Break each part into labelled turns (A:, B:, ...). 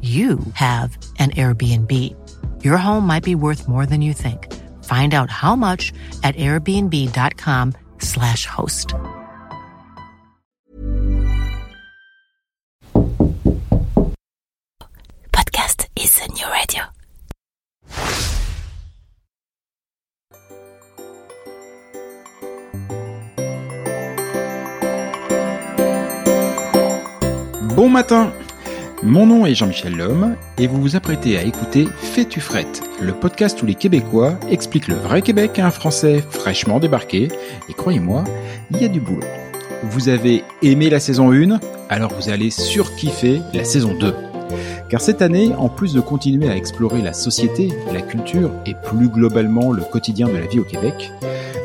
A: you have an Airbnb. Your home might be worth more than you think. Find out how much at airbnb.com/slash host. Podcast is the new radio.
B: Bon matin Mon nom est Jean-Michel Lhomme et vous vous apprêtez à écouter Fais-tu frette, le podcast où les Québécois expliquent le vrai Québec à un Français fraîchement débarqué. Et croyez-moi, il y a du boulot. Vous avez aimé la saison 1, alors vous allez surkiffer la saison 2. Car cette année, en plus de continuer à explorer la société, la culture et plus globalement le quotidien de la vie au Québec,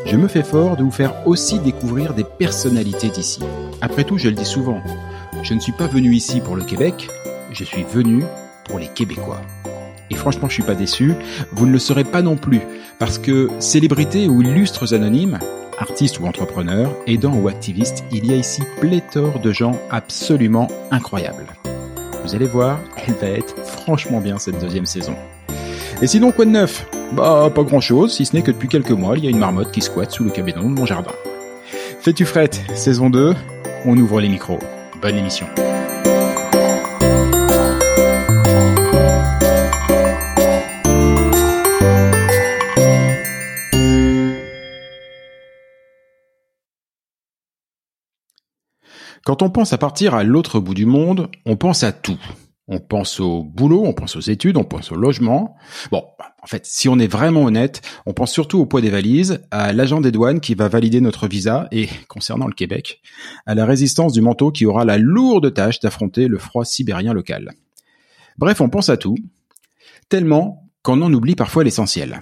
B: je me fais fort de vous faire aussi découvrir des personnalités d'ici. Après tout, je le dis souvent, je ne suis pas venu ici pour le Québec, je suis venu pour les Québécois. Et franchement, je suis pas déçu. Vous ne le serez pas non plus, parce que célébrités ou illustres anonymes, artistes ou entrepreneurs, aidants ou activistes, il y a ici pléthore de gens absolument incroyables. Vous allez voir, elle va être franchement bien cette deuxième saison. Et sinon, quoi de neuf? Bah, pas grand chose, si ce n'est que depuis quelques mois, il y a une marmotte qui squatte sous le cabinet de mon jardin. Fais-tu frette, saison 2, on ouvre les micros. Bonne émission. Quand on pense à partir à l'autre bout du monde, on pense à tout. On pense au boulot, on pense aux études, on pense au logement. Bon, en fait, si on est vraiment honnête, on pense surtout au poids des valises, à l'agent des douanes qui va valider notre visa et, concernant le Québec, à la résistance du manteau qui aura la lourde tâche d'affronter le froid sibérien local. Bref, on pense à tout, tellement qu'on en oublie parfois l'essentiel.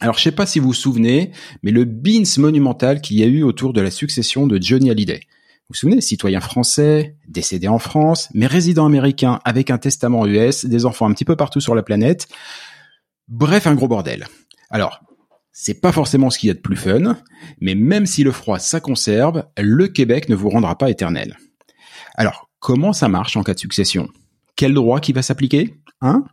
B: Alors, je sais pas si vous vous souvenez, mais le beans monumental qu'il y a eu autour de la succession de Johnny Hallyday. Vous souvenez, citoyen français, décédé en France, mais résident américain avec un testament US, des enfants un petit peu partout sur la planète. Bref, un gros bordel. Alors, c'est pas forcément ce qu'il y a de plus fun, mais même si le froid ça conserve, le Québec ne vous rendra pas éternel. Alors, comment ça marche en cas de succession? Quel droit qui va s'appliquer? Hein?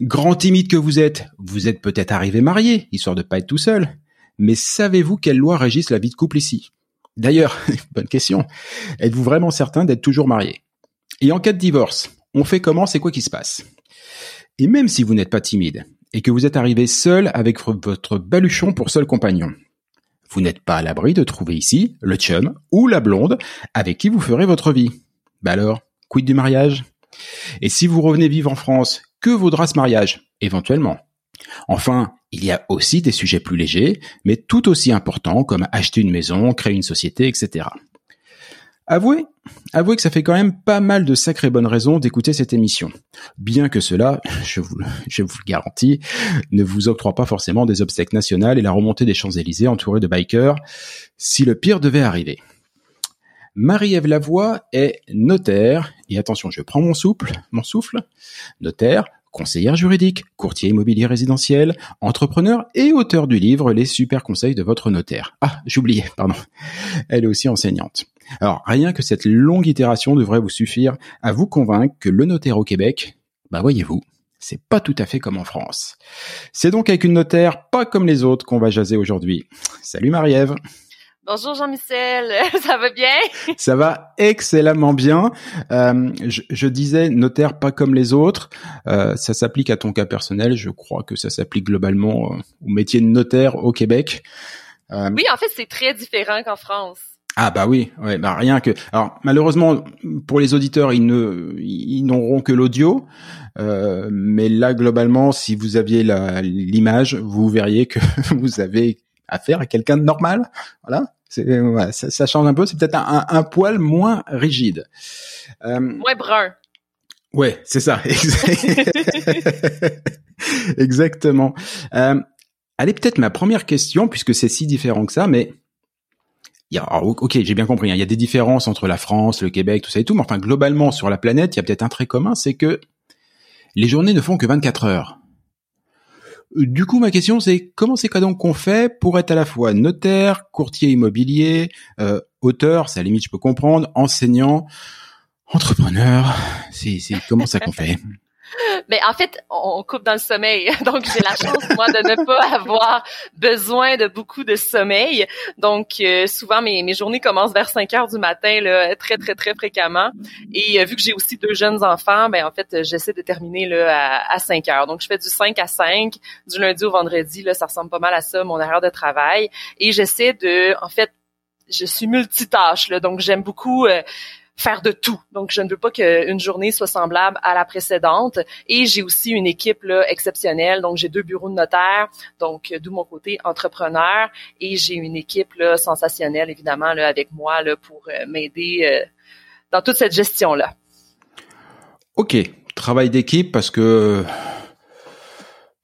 B: Grand timide que vous êtes, vous êtes peut-être arrivé marié, histoire de pas être tout seul. Mais savez-vous quelles lois régissent la vie de couple ici? D'ailleurs, bonne question. Êtes-vous vraiment certain d'être toujours marié? Et en cas de divorce, on fait comment? C'est quoi qui se passe? Et même si vous n'êtes pas timide et que vous êtes arrivé seul avec votre baluchon pour seul compagnon, vous n'êtes pas à l'abri de trouver ici le chum ou la blonde avec qui vous ferez votre vie. Bah alors, quid du mariage? Et si vous revenez vivre en France, que vaudra ce mariage? Éventuellement. Enfin, il y a aussi des sujets plus légers, mais tout aussi importants comme acheter une maison, créer une société, etc. Avouez, avouez que ça fait quand même pas mal de sacrées bonnes raisons d'écouter cette émission. Bien que cela, je vous, le garantis, ne vous octroie pas forcément des obstacles nationales et la remontée des Champs-Élysées entourée de bikers, si le pire devait arriver. Marie-Ève Lavoie est notaire, et attention, je prends mon souffle, mon souffle, notaire, conseillère juridique, courtier immobilier résidentiel, entrepreneur et auteur du livre Les super conseils de votre notaire. Ah, j'oubliais, pardon. Elle est aussi enseignante. Alors, rien que cette longue itération devrait vous suffire à vous convaincre que le notaire au Québec, bah voyez-vous, c'est pas tout à fait comme en France. C'est donc avec une notaire pas comme les autres qu'on va jaser aujourd'hui. Salut Marie-Ève.
C: Bonjour Jean-Michel, ça va bien?
B: Ça va excellemment bien. Euh, je, je, disais notaire pas comme les autres. Euh, ça s'applique à ton cas personnel. Je crois que ça s'applique globalement euh, au métier de notaire au Québec.
C: Euh, oui, en fait, c'est très différent qu'en France.
B: Ah bah oui, ouais, bah rien que. Alors malheureusement pour les auditeurs, ils ne, ils n'auront que l'audio, euh, mais là globalement, si vous aviez l'image, vous verriez que vous avez affaire à quelqu'un de normal. Voilà, ouais, ça, ça, change un peu. C'est peut-être un, un, poil moins rigide.
C: Euh, moins brun.
B: Ouais, c'est ça. Exactement. Euh, allez, peut-être ma première question, puisque c'est si différent que ça, mais il y a, ok, j'ai bien compris. Hein, il y a des différences entre la France, le Québec, tout ça et tout, mais enfin globalement sur la planète, il y a peut-être un trait commun, c'est que les journées ne font que 24 heures. Du coup, ma question, c'est comment c'est donc qu'on fait pour être à la fois notaire, courtier immobilier, euh, auteur, ça à limite je peux comprendre, enseignant, entrepreneur, c'est comment ça qu'on fait?
C: Mais en fait, on coupe dans le sommeil. Donc, j'ai la chance, moi, de ne pas avoir besoin de beaucoup de sommeil. Donc, euh, souvent, mes, mes journées commencent vers 5 heures du matin, là, très, très, très fréquemment. Et euh, vu que j'ai aussi deux jeunes enfants, ben en fait, j'essaie de terminer là, à, à 5 heures. Donc, je fais du 5 à 5, du lundi au vendredi. Là, ça ressemble pas mal à ça, mon horaire de travail. Et j'essaie de, en fait, je suis multitâche. Là, donc, j'aime beaucoup... Euh, faire de tout. Donc, je ne veux pas qu'une journée soit semblable à la précédente. Et j'ai aussi une équipe là, exceptionnelle. Donc, j'ai deux bureaux de notaire, donc d'où mon côté entrepreneur. Et j'ai une équipe là, sensationnelle, évidemment, là, avec moi là, pour euh, m'aider euh, dans toute cette gestion-là.
B: OK. Travail d'équipe parce que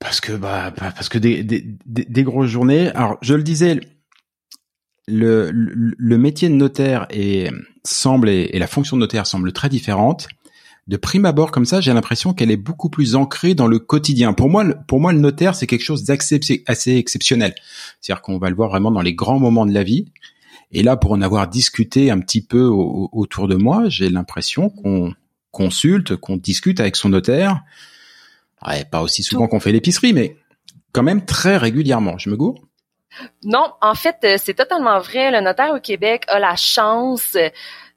B: parce que bah parce que des, des, des grosses journées. Alors, je le disais, le, le, métier de notaire est, semble et, la fonction de notaire semble très différente. De prime abord comme ça, j'ai l'impression qu'elle est beaucoup plus ancrée dans le quotidien. Pour moi, pour moi, le notaire c'est quelque chose d'assez assez exceptionnel. C'est-à-dire qu'on va le voir vraiment dans les grands moments de la vie. Et là, pour en avoir discuté un petit peu autour de moi, j'ai l'impression qu'on consulte, qu'on discute avec son notaire. Ouais, pas aussi souvent qu'on fait l'épicerie, mais quand même très régulièrement. Je me gourre
C: non, en fait, euh, c'est totalement vrai. Le notaire au Québec a la chance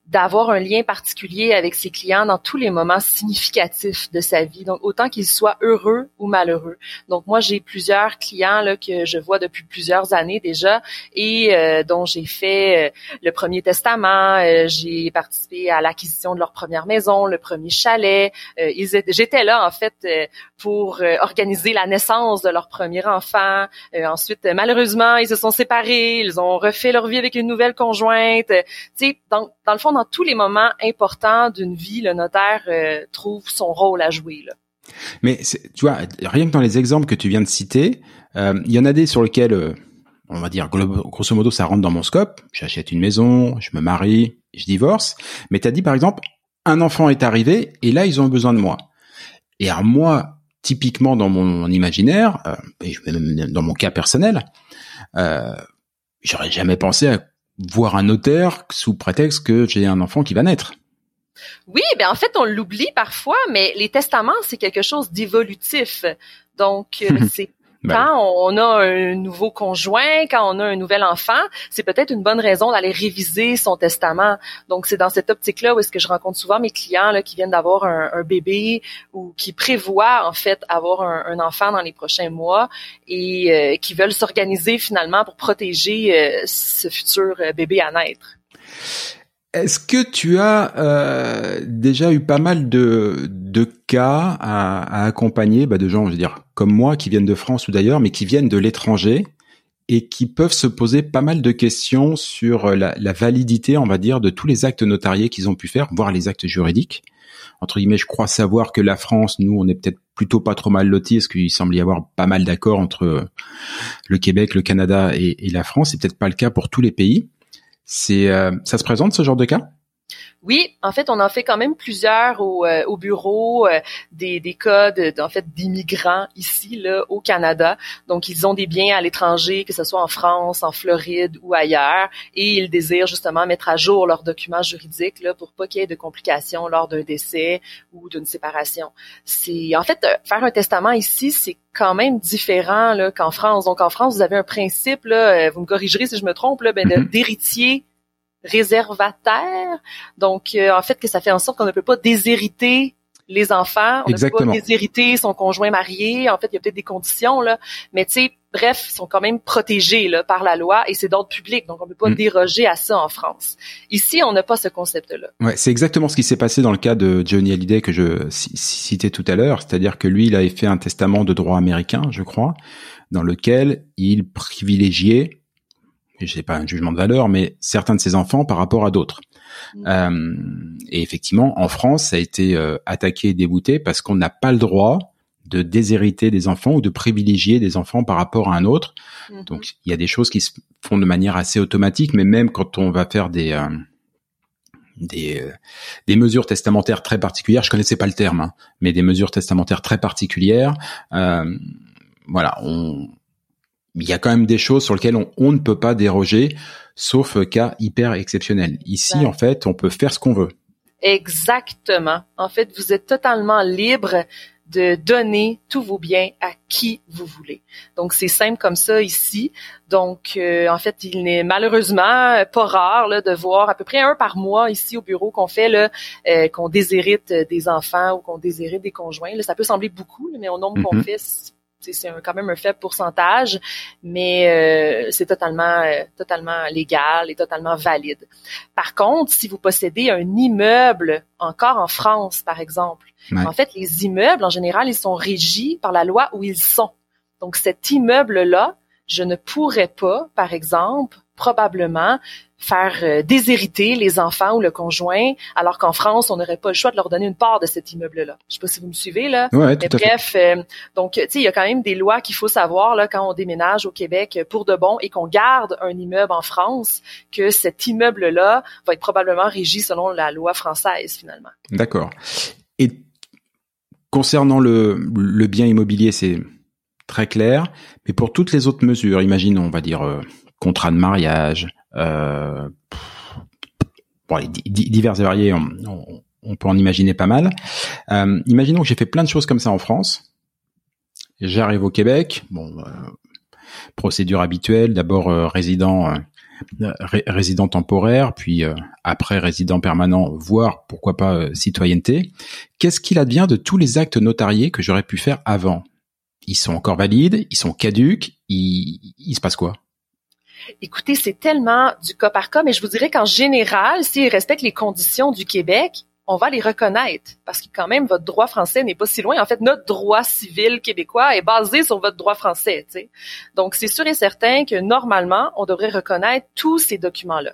C: d'avoir un lien particulier avec ses clients dans tous les moments significatifs de sa vie. Donc, autant qu'ils soient heureux ou malheureux. Donc, moi, j'ai plusieurs clients que je vois depuis plusieurs années déjà et euh, dont j'ai fait euh, le premier testament. Euh, j'ai participé à l'acquisition de leur première maison, le premier chalet. J'étais là, en fait, pour organiser la naissance de leur premier enfant. ensuite, malheureusement, ils se sont séparés. Ils ont refait leur vie avec une nouvelle conjointe. Tu sais, donc, dans le fond, dans tous les moments importants d'une vie, le notaire euh, trouve son rôle à jouer. Là.
B: Mais tu vois, rien que dans les exemples que tu viens de citer, euh, il y en a des sur lesquels, euh, on va dire, grosso modo, ça rentre dans mon scope. J'achète une maison, je me marie, je divorce. Mais tu as dit, par exemple, un enfant est arrivé et là, ils ont besoin de moi. Et alors moi, typiquement dans mon, imaginaire, et même dans mon cas personnel, j'aurais jamais pensé à voir un notaire sous prétexte que j'ai un enfant qui va naître.
C: Oui, ben en fait, on l'oublie parfois, mais les testaments, c'est quelque chose d'évolutif. Donc, euh, c'est ben quand on a un nouveau conjoint, quand on a un nouvel enfant, c'est peut-être une bonne raison d'aller réviser son testament. Donc, c'est dans cette optique-là où est-ce que je rencontre souvent mes clients là, qui viennent d'avoir un, bébé ou qui prévoient en fait avoir un, enfant dans les prochains mois et euh, qui veulent s'organiser finalement pour protéger euh, ce futur euh, bébé à naître.
B: Est-ce que tu as euh, déjà eu pas mal de, de cas à, accompagner bah, de gens, je veux dire, comme moi, qui viennent de France ou d'ailleurs, mais qui viennent de l'étranger et qui peuvent se poser pas mal de questions sur la, la, validité, on va dire, de tous les actes notariés qu'ils ont pu faire, voire les actes juridiques. Entre guillemets, je crois savoir que la France, nous, on est peut-être plutôt pas trop mal lotis, parce qu'il semble y avoir pas mal d'accords entre le Québec, le Canada et, et la France. C'est peut-être pas le cas pour tous les pays. C'est, ça se présente ce genre de cas?
C: Oui, en fait, on en fait quand même plusieurs au, euh, au bureau, euh, des, des cas de, en fait d'immigrants ici là au Canada. Donc, ils ont des biens à l'étranger, que ce soit en France, en Floride ou ailleurs, et ils désirent justement mettre à jour leurs documents juridiques là pour pas qu'il y ait de complications lors d'un décès ou d'une séparation. C'est en fait euh, faire un testament ici, c'est quand même différent là qu'en France. Donc, en France, vous avez un principe là, vous me corrigerez si je me trompe là, ben, mm-hmm. d'héritier réservataire. Donc, euh, en fait, que ça fait en sorte qu'on ne peut pas déshériter les enfants, on ne peut pas déshériter son conjoint marié. En fait, il y a peut-être des conditions là, mais tu sais, bref, ils sont quand même protégés là par la loi et c'est d'ordre public, donc on ne peut pas mm. déroger à ça en France. Ici, on n'a pas ce concept-là.
B: Ouais, c'est exactement ce qui s'est passé dans le cas de Johnny Hallyday que je citais tout à l'heure, c'est-à-dire que lui, il avait fait un testament de droit américain, je crois, dans lequel il privilégiait je sais pas un jugement de valeur, mais certains de ses enfants par rapport à d'autres. Mm. Euh, et effectivement, en France, ça a été euh, attaqué et débouté parce qu'on n'a pas le droit de déshériter des enfants ou de privilégier des enfants par rapport à un autre. Mm-hmm. Donc, il y a des choses qui se font de manière assez automatique, mais même quand on va faire des euh, des, des mesures testamentaires très particulières, je connaissais pas le terme, hein, mais des mesures testamentaires très particulières, voilà, on il y a quand même des choses sur lesquelles on, ne peut pas déroger, sauf cas hyper exceptionnel. Ici, en fait, on peut faire ce qu'on veut.
C: Exactement. En fait, vous êtes totalement libre de donner tous vos biens à qui vous voulez. Donc c'est simple comme ça ici. Donc euh, en fait, il n'est malheureusement pas rare là, de voir à peu près un par mois ici au bureau qu'on fait là, euh, qu'on déshérite des enfants ou qu'on déshérite des conjoints. Là, ça peut sembler beaucoup, mais au nombre qu'on mhm. fait, c'est quand même un faible pourcentage, mais euh, c'est totalement euh, totalement légal et totalement valide. Par contre, si vous possédez un immeuble encore en France, par exemple, en fait, les immeubles en général, ils sont régis par la loi où ils sont. Donc cet immeuble-là, je ne pourrais pas, par exemple, probablement faire euh, déshériter les enfants ou le conjoint, alors qu'en France, on n'aurait pas le choix de leur donner une part de cet immeuble-là. Je sais pas si vous me suivez là.
B: Ouais, tout
C: bref, euh, donc tu sais, il y a quand même des lois qu'il faut savoir là quand on déménage au Québec pour de bon et qu'on garde un immeuble en France, que cet immeuble-là va être probablement régi selon la loi française finalement.
B: D'accord. Et concernant le, le bien immobilier, c'est très clair, mais pour toutes les autres mesures, imaginons, on va dire euh, contrat de mariage, euh, bon, les divers et variés, on, peut en imaginer pas mal. Euh, imaginons que j'ai fait plein de choses comme ça en France. J'arrive au Québec, bon, euh, procédure habituelle, d'abord euh, résident résident temporaire, puis après résident permanent, voire pourquoi pas citoyenneté. Qu'est-ce qu'il advient de tous les actes notariés que j'aurais pu faire avant? Ils sont encore valides, ils sont caduques, il, il se passe quoi?
C: Écoutez, c'est tellement du cas par cas, mais je vous dirais qu'en général, s'ils respectent les conditions du Québec, on va les reconnaître parce que quand même votre droit français n'est pas si loin. En fait, notre droit civil québécois est basé sur votre droit français. Donc, c'est sûr et certain que normalement, on devrait reconnaître tous ces documents-là.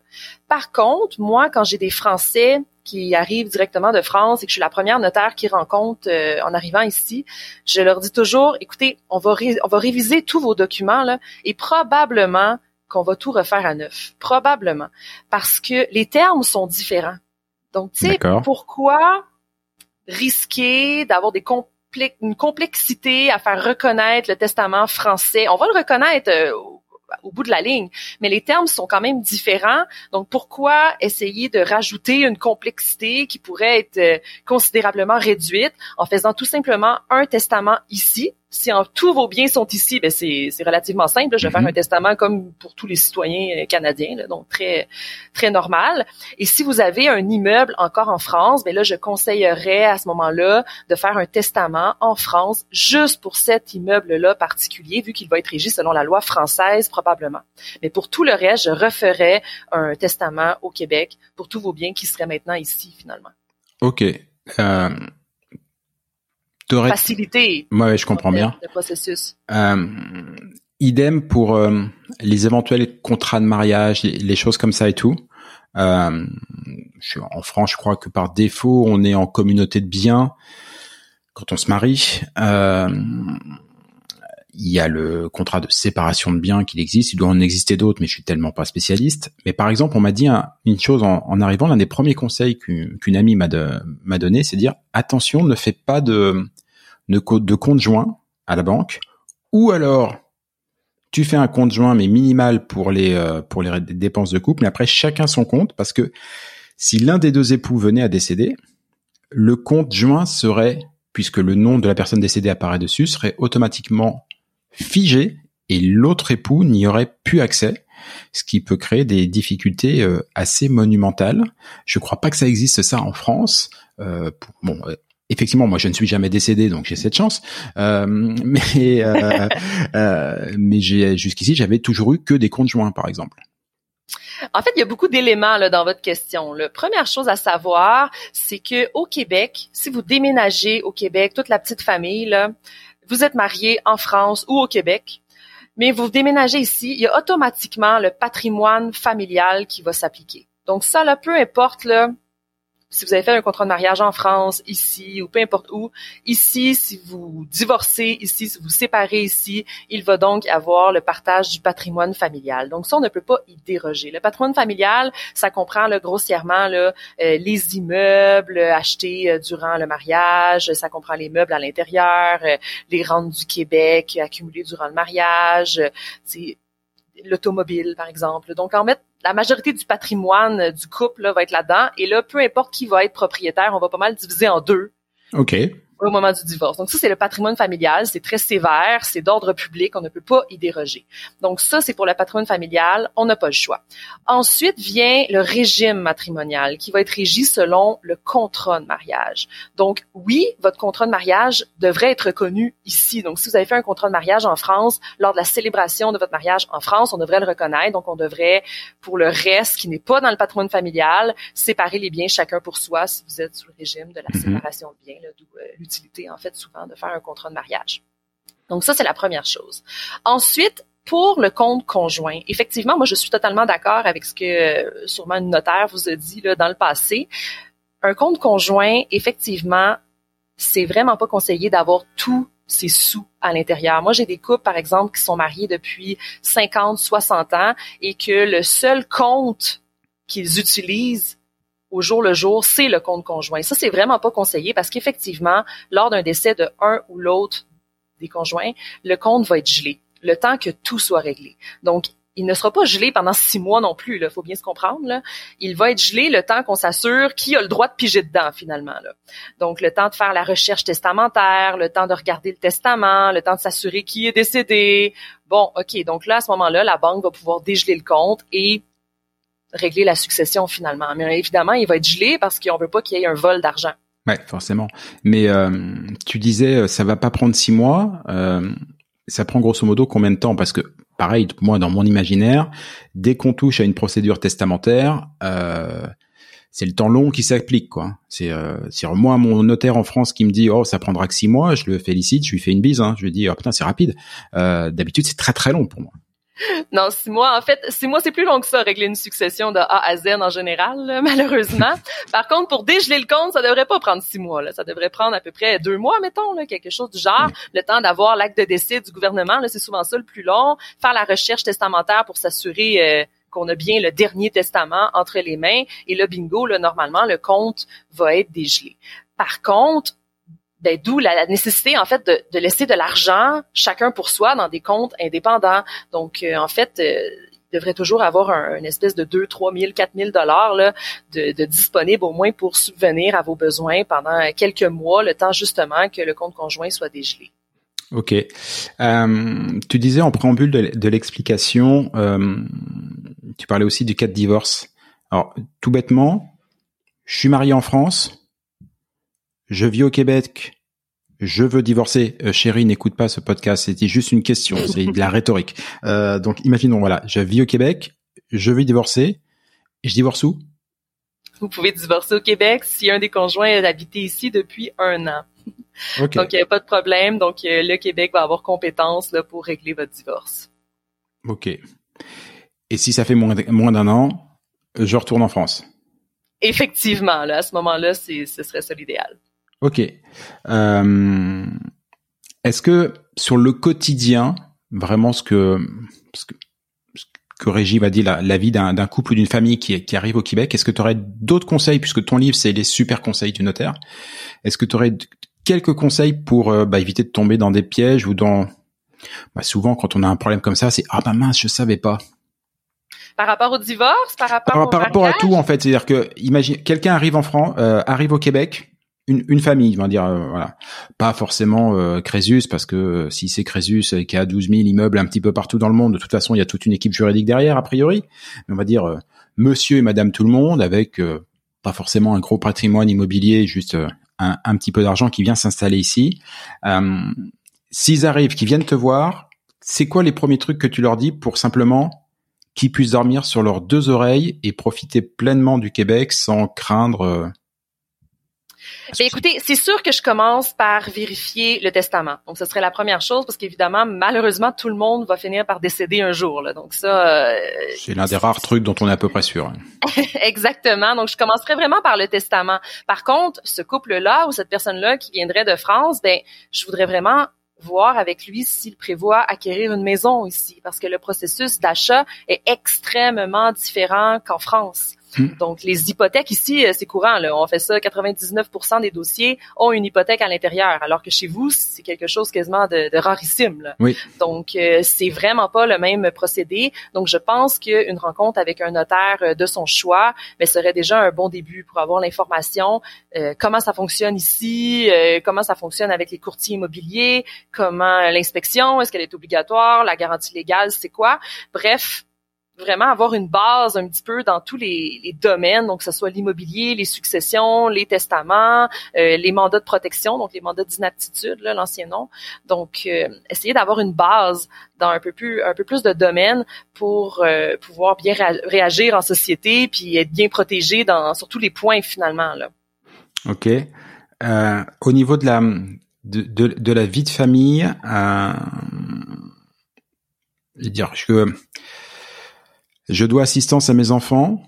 C: Par contre, moi, quand j'ai des Français qui arrivent directement de France et que je suis la première notaire qui rencontre euh, en arrivant ici, je leur dis toujours, écoutez, on va, on va réviser tous vos documents là, et probablement qu'on va tout refaire à neuf. Probablement. Parce que les termes sont différents. Donc, tu sais, pourquoi risquer d'avoir des une complexité à faire reconnaître le testament français? On va le reconnaître euh, au bout de la ligne. Mais les termes sont quand même différents. Donc, pourquoi essayer de rajouter une complexité qui pourrait être euh, considérablement réduite en faisant tout simplement un testament ici? Si en, tous vos biens sont ici, ben c'est, relativement simple. Je vais faire mhm. un testament comme pour tous les citoyens euh, canadiens, donc très très normal. Et si vous avez un immeuble encore en France, ben là je conseillerais à ce moment-là de faire un testament en France juste pour cet immeuble-là particulier, vu qu'il va être régi selon la loi française probablement. Mais pour tout le reste, je referais un testament au Québec pour tous vos biens qui seraient maintenant ici finalement.
B: Ok. Euh,
C: faciliter.
B: Ouais, je comprends bien.
C: Le processus.
B: Euh, idem pour euh, les éventuels contrats de mariage, les, choses comme ça et tout. Euh, je suis en France, je crois que par défaut, on est en communauté de biens quand on se marie. Euh, il y a le contrat de séparation de biens qu'il existe. Il doit en exister d'autres, mais je suis tellement pas spécialiste. Mais par exemple, on m'a dit une chose en, arrivant. L'un des premiers conseils qu'une amie m'a donné, c'est dire attention, ne fais pas de, de, de compte joint à la banque, ou alors tu fais un compte joint mais minimal pour les euh, pour les dépenses de couple, mais après chacun son compte parce que si l'un des deux époux venait à décéder, le compte joint serait puisque le nom de la personne décédée apparaît dessus serait automatiquement figé et l'autre époux n'y aurait plus accès, ce qui peut créer des difficultés euh, assez monumentales. Je crois pas que ça existe ça en France. Euh, bon, effectivement, moi, je ne suis jamais décédé, donc j'ai cette chance. Euh, mais euh, euh, mais jusqu'ici, j'avais toujours eu que des comptes joints, par exemple.
C: En fait, il y a beaucoup d'éléments dans votre question. La première chose à savoir, c'est que au Québec, si vous déménagez au Québec, toute la petite famille là, vous êtes marié en France ou au Québec, mais vous déménagez ici, il y a automatiquement le patrimoine familial qui va s'appliquer. Donc ça, là, peu importe là, si vous avez fait un contrat de mariage en France, ici, ou peu importe où, ici, si vous divorcez ici, si vous séparez ici, il va donc avoir le partage du patrimoine familial. Donc ça, on ne peut pas y déroger. Le patrimoine familial, ça comprend là, grossièrement là, euh, les immeubles achetés euh, durant le mariage, ça comprend les meubles à l'intérieur, euh, les rentes du Québec accumulées durant le mariage, l'automobile, par exemple. Donc, en fait, la majorité du patrimoine du couple là, va être là-dedans. Et là, peu importe qui va être propriétaire, on va pas mal diviser en deux.
B: OK
C: au moment du divorce. Donc ça, c'est le patrimoine familial, c'est très sévère, c'est d'ordre public, on ne peut pas y déroger. Donc ça, c'est pour le patrimoine familial, on n'a pas le choix. Ensuite vient le régime matrimonial qui va être régi selon le contrat de mariage. Donc oui, votre contrat de mariage devrait être reconnu ici. Donc si vous avez fait un contrat de mariage en France, lors de la célébration de votre mariage en France, on devrait le reconnaître. Donc on devrait, pour le reste qui n'est pas dans le patrimoine familial, séparer les biens chacun pour soi si vous êtes sous le régime de la mhm. séparation de biens, d'où euh, en fait, souvent, de faire un contrat de mariage. Donc ça, c'est la première chose. Ensuite, pour le compte conjoint, effectivement, moi, je suis totalement d'accord avec ce que euh, sûrement une notaire vous a dit dans le passé. Un compte conjoint, effectivement, c'est vraiment pas conseillé d'avoir tous ses sous à l'intérieur. Moi, j'ai des couples, par exemple, qui sont mariés depuis 50, 60 ans et que le seul compte qu'ils utilisent au jour le jour, c'est le compte conjoint. Ça, c'est vraiment pas conseillé parce qu'effectivement, lors d'un décès de un ou l'autre des conjoints, le compte va être gelé le temps que tout soit réglé. Donc, il ne sera pas gelé pendant six mois non plus, il faut bien se comprendre. Là. Il va être gelé le temps qu'on s'assure qui a le droit de piger dedans finalement. Là. Donc le temps de faire la recherche testamentaire, le temps de regarder le testament, le temps de s'assurer qui est décédé. Bon, ok, donc là à ce moment-là, la banque va pouvoir dégeler le compte et régler la succession finalement. Mais évidemment, il va être gelé parce qu'on veut pas qu'il y ait un vol d'argent.
B: Ouais, forcément. Mais euh, tu disais, euh, ça va pas prendre six mois. Euh, ça prend grosso modo combien de temps? Parce que pareil, moi, dans mon imaginaire, dès qu'on touche à une procédure testamentaire, euh, c'est le temps long qui s'applique, quoi. C'est, euh, moi, mon notaire en France qui me dit, oh, ça prendra que six mois, je le félicite, je lui fais une bise, hein. je lui dis, oh putain, c'est rapide. Euh, d'habitude, c'est très très long pour moi.
C: Non, six mois. En fait, six mois, c'est plus long que ça, régler une succession de A à Z en général, malheureusement. Par contre, pour dégeler le compte, ça devrait pas prendre six mois. Là. Ça devrait prendre à peu près deux mois, mettons, là, quelque chose du genre. Le temps d'avoir l'acte de décès du gouvernement, c'est souvent ça le plus long. Faire la recherche testamentaire pour s'assurer... Euh, qu'on a bien le dernier testament entre les mains et le bingo, là, normalement, le compte va être dégelé. Par contre, ben, d'où la, nécessité en fait de, laisser de l'argent chacun pour soi dans des comptes indépendants. Donc euh, en fait, euh, il devrait toujours avoir un, une espèce de 2, 3 000, 4 000 dollars de, disponible au moins pour subvenir à vos besoins pendant quelques mois, le temps justement que le compte conjoint soit dégelé.
B: Ok. Euh, tu disais en préambule de, l'explication, tu parlais aussi du cas de divorce. Alors tout bêtement, je suis marié en France, je vis au Québec, je veux divorcer. Euh, chérie, n'écoute pas ce podcast, c'était juste une question, c'est de la rhétorique. Euh, donc imaginons, voilà, je vis au Québec, je veux divorcer, et je divorce où?
C: Vous pouvez divorcer au Québec si un des conjoints a habité ici depuis un an. Donc il n'y a pas de problème, donc euh, le Québec va avoir compétence là, pour régler votre divorce.
B: Ok. Et si ça fait moins, moins d'un an, je retourne en France
C: Effectivement, là, à ce moment-là, ce serait ça l'idéal.
B: Ok. Euh, est-ce que sur le quotidien, vraiment ce que, ce que, ce que Régie va dire, la, la vie d'un couple ou d'une famille qui, qui arrive au Québec, est-ce que tu aurais d'autres conseils, puisque ton livre, c'est les super conseils du notaire, est-ce que tu aurais quelques conseils pour euh, bah, éviter de tomber dans des pièges ou dans... Bah, souvent, quand on a un problème comme ça, c'est « Ah bah mince, je savais pas ».
C: Par rapport au divorce, par rapport
B: par,
C: au
B: par rapport à tout en fait, c'est-à-dire que imagine quelqu'un arrive en France, euh, arrive au Québec, une, une famille, on va dire, euh, voilà, pas forcément euh, Crésus, parce que euh, si c'est Crésus qui a 12 000 immeubles un petit peu partout dans le monde, de toute façon, il y a toute une équipe juridique derrière, a priori. Mais on va dire Monsieur et Madame tout le monde, avec pas forcément un gros patrimoine immobilier, juste un, un, petit peu d'argent qui vient s'installer ici. S'ils arrivent, qu'ils viennent te voir, c'est quoi les premiers trucs que tu leur dis pour simplement qu'ils puissent dormir sur leurs deux oreilles et profiter pleinement du Québec sans craindre
C: ben, écoutez, c'est sûr que je commence par vérifier le testament. Donc, ce serait la première chose parce qu'évidemment, malheureusement, tout le monde va finir par décéder un jour. Là. Donc, ça...
B: Euh, c'est l'un des rares trucs dont on est à peu près sûr.
C: Exactement. Donc, je commencerai vraiment par le testament. Par contre, ce couple-là ou cette personne-là qui viendrait de France, ben, je voudrais vraiment voir avec lui s'il prévoit acquérir une maison ici, parce que le processus d'achat est extrêmement différent qu'en France. Hmm. Donc, les hypothèques ici, euh, c'est courant. Là. On fait ça, 99% des dossiers ont une hypothèque à l'intérieur, alors que chez vous, c'est quelque chose quasiment de, de rarissime. Là.
B: Oui.
C: Donc, euh, c'est vraiment pas le même procédé. Donc, je pense qu'une rencontre avec un notaire euh, de son choix mais serait déjà un bon début pour avoir l'information, comment ça fonctionne ici, comment ça fonctionne avec les courtiers immobiliers, comment l'inspection, est-ce qu'elle est obligatoire, la garantie légale, c'est quoi? Bref, vraiment avoir une base un petit peu dans tous les, domaines, donc que ce soit l'immobilier, les successions, les testaments, euh, les mandats de protection, donc les mandats d'inaptitude, l'ancien nom. Donc, euh, essayer d'avoir une base dans un peu plus un peu plus de domaines pour euh, pouvoir bien réagir en société, puis être bien protégé dans sur tous les points finalement là.
B: Ok. au niveau de la de, la vie de famille, euh, dire que je dois assistance à mes enfants?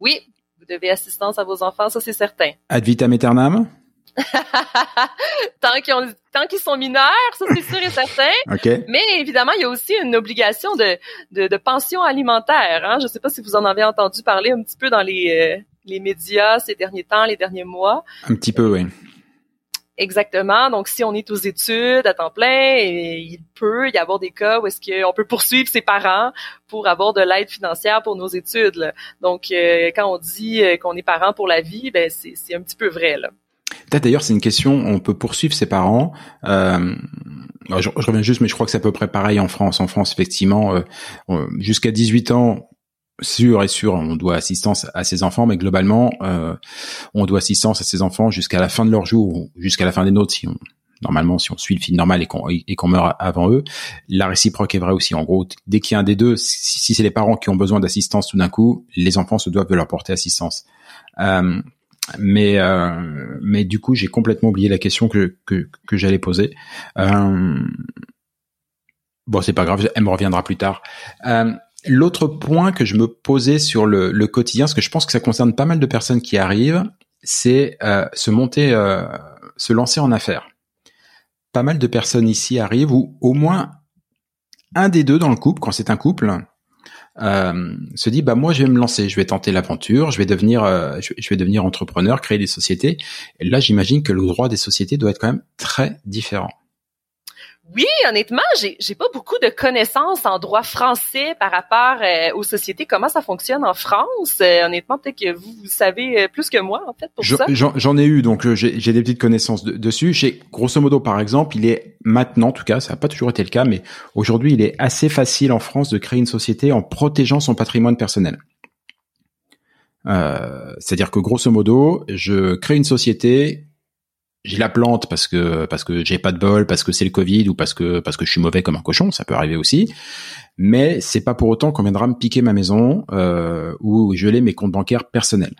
C: Oui, vous devez assistance à vos enfants, ça c'est certain.
B: Ad vitam aeternam?
C: tant qu'ils tant qu'ils sont mineurs, ça c'est sûr et certain.
B: Okay.
C: Mais évidemment, il y a aussi une obligation de, de, de pension alimentaire. Hein? Je ne sais pas si vous en avez entendu parler un petit peu dans les, euh, les médias ces derniers temps, les derniers mois.
B: Un petit peu, oui.
C: Exactement. Donc, si on est aux études à temps plein, il peut y avoir des cas où est-ce qu'on peut poursuivre ses parents pour avoir de l'aide financière pour nos études. Donc, euh, quand on dit euh, qu'on est parent pour la vie, ben c'est un petit peu vrai.
B: D'ailleurs, c'est une question. On peut poursuivre ses parents. Euh, je, reviens juste, mais je crois que c'est à peu près pareil en France. En France, effectivement, jusqu'à 18 ans, sûr et sûr, on doit assistance à ses enfants, mais globalement, euh, on doit assistance à ses enfants jusqu'à la fin de leur jour, jusqu'à la fin des nôtres, si on, normalement, si on suit le fil normal et qu'on et qu'on meurt avant eux. La réciproque est vraie aussi. En gros, dès qu'il y a un des deux, si, c'est les parents qui ont besoin d'assistance tout d'un coup, les enfants se doivent de leur porter assistance. Euh, mais euh, mais du coup, j'ai complètement oublié la question que que, que j'allais poser. Euh, bon, c'est pas grave, elle me reviendra plus tard. Euh, L'autre point que je me posais sur le, quotidien, parce que je pense que ça concerne pas mal de personnes qui arrivent, c'est euh, se monter, euh, se lancer en affaires. Pas mal de personnes ici arrivent, ou au moins un des deux dans le couple, quand c'est un couple, euh, se dit bah moi je vais me lancer, je vais tenter l'aventure, je vais devenir, euh, je vais devenir entrepreneur, créer des sociétés. Et là j'imagine que le droit des sociétés doit être quand même très différent.
C: Oui, honnêtement, j'ai j'ai pas beaucoup de connaissances en droit français par rapport euh, aux sociétés. Comment ça fonctionne en France euh, Honnêtement, peut-être que vous, savez euh, plus que moi en fait pour ça.
B: J'en ai eu, donc j'ai des petites connaissances dessus. J'ai grosso modo, par exemple, il est maintenant, en tout cas, ça n'a pas toujours été le cas, mais aujourd'hui, il est assez facile en France de créer une société en protégeant son patrimoine personnel. C'est-à-dire que grosso modo, je crée une société j'ai la plante parce que parce que j'ai pas de bol, parce que c'est le Covid ou parce que parce que je suis mauvais comme un cochon, ça peut arriver aussi. Mais c'est pas pour autant qu'on viendra me piquer ma maison euh, ou geler mes comptes bancaires personnels.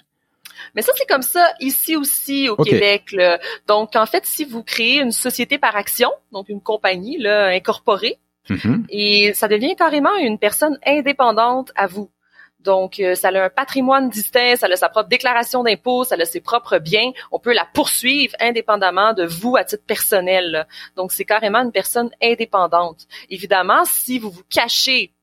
C: Mais ça, c'est comme ça ici aussi au Québec. Là. Donc, en fait, si vous créez une société par action, donc une compagnie là, incorporée, mm-hmm. et ça devient carrément une personne indépendante à vous. Donc, euh, ça a un patrimoine distinct, ça a sa propre déclaration d'impôt, ça a ses propres biens. On peut la poursuivre indépendamment de vous à titre personnel. Donc, c'est carrément une personne indépendante. Évidemment, si vous vous cachez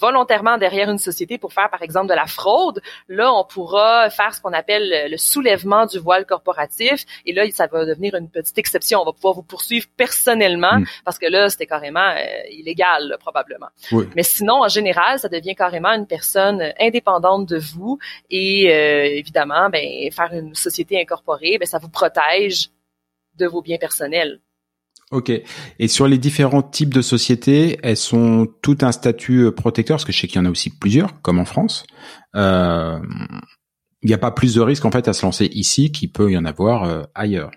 C: volontairement derrière une société pour faire, par exemple, de la fraude, là, on pourra faire ce qu'on appelle le soulèvement du voile corporatif. Et là, ça va devenir une petite exception. On va pouvoir vous poursuivre personnellement hmm. parce que là, c'était carrément euh, illégal, probablement. Mais sinon, en général, ça devient carrément une personne indépendante de vous. Et euh, évidemment, ben, faire une société incorporée, ben, ça vous protège de vos biens personnels.
B: Ok. Et sur les différents types de sociétés, elles sont toutes un statut euh, protecteur, parce que je sais qu'il y en a aussi plusieurs, comme en France. Euh, il n'y a pas plus de risque en fait à se lancer ici qu'il peut y en avoir euh, ailleurs.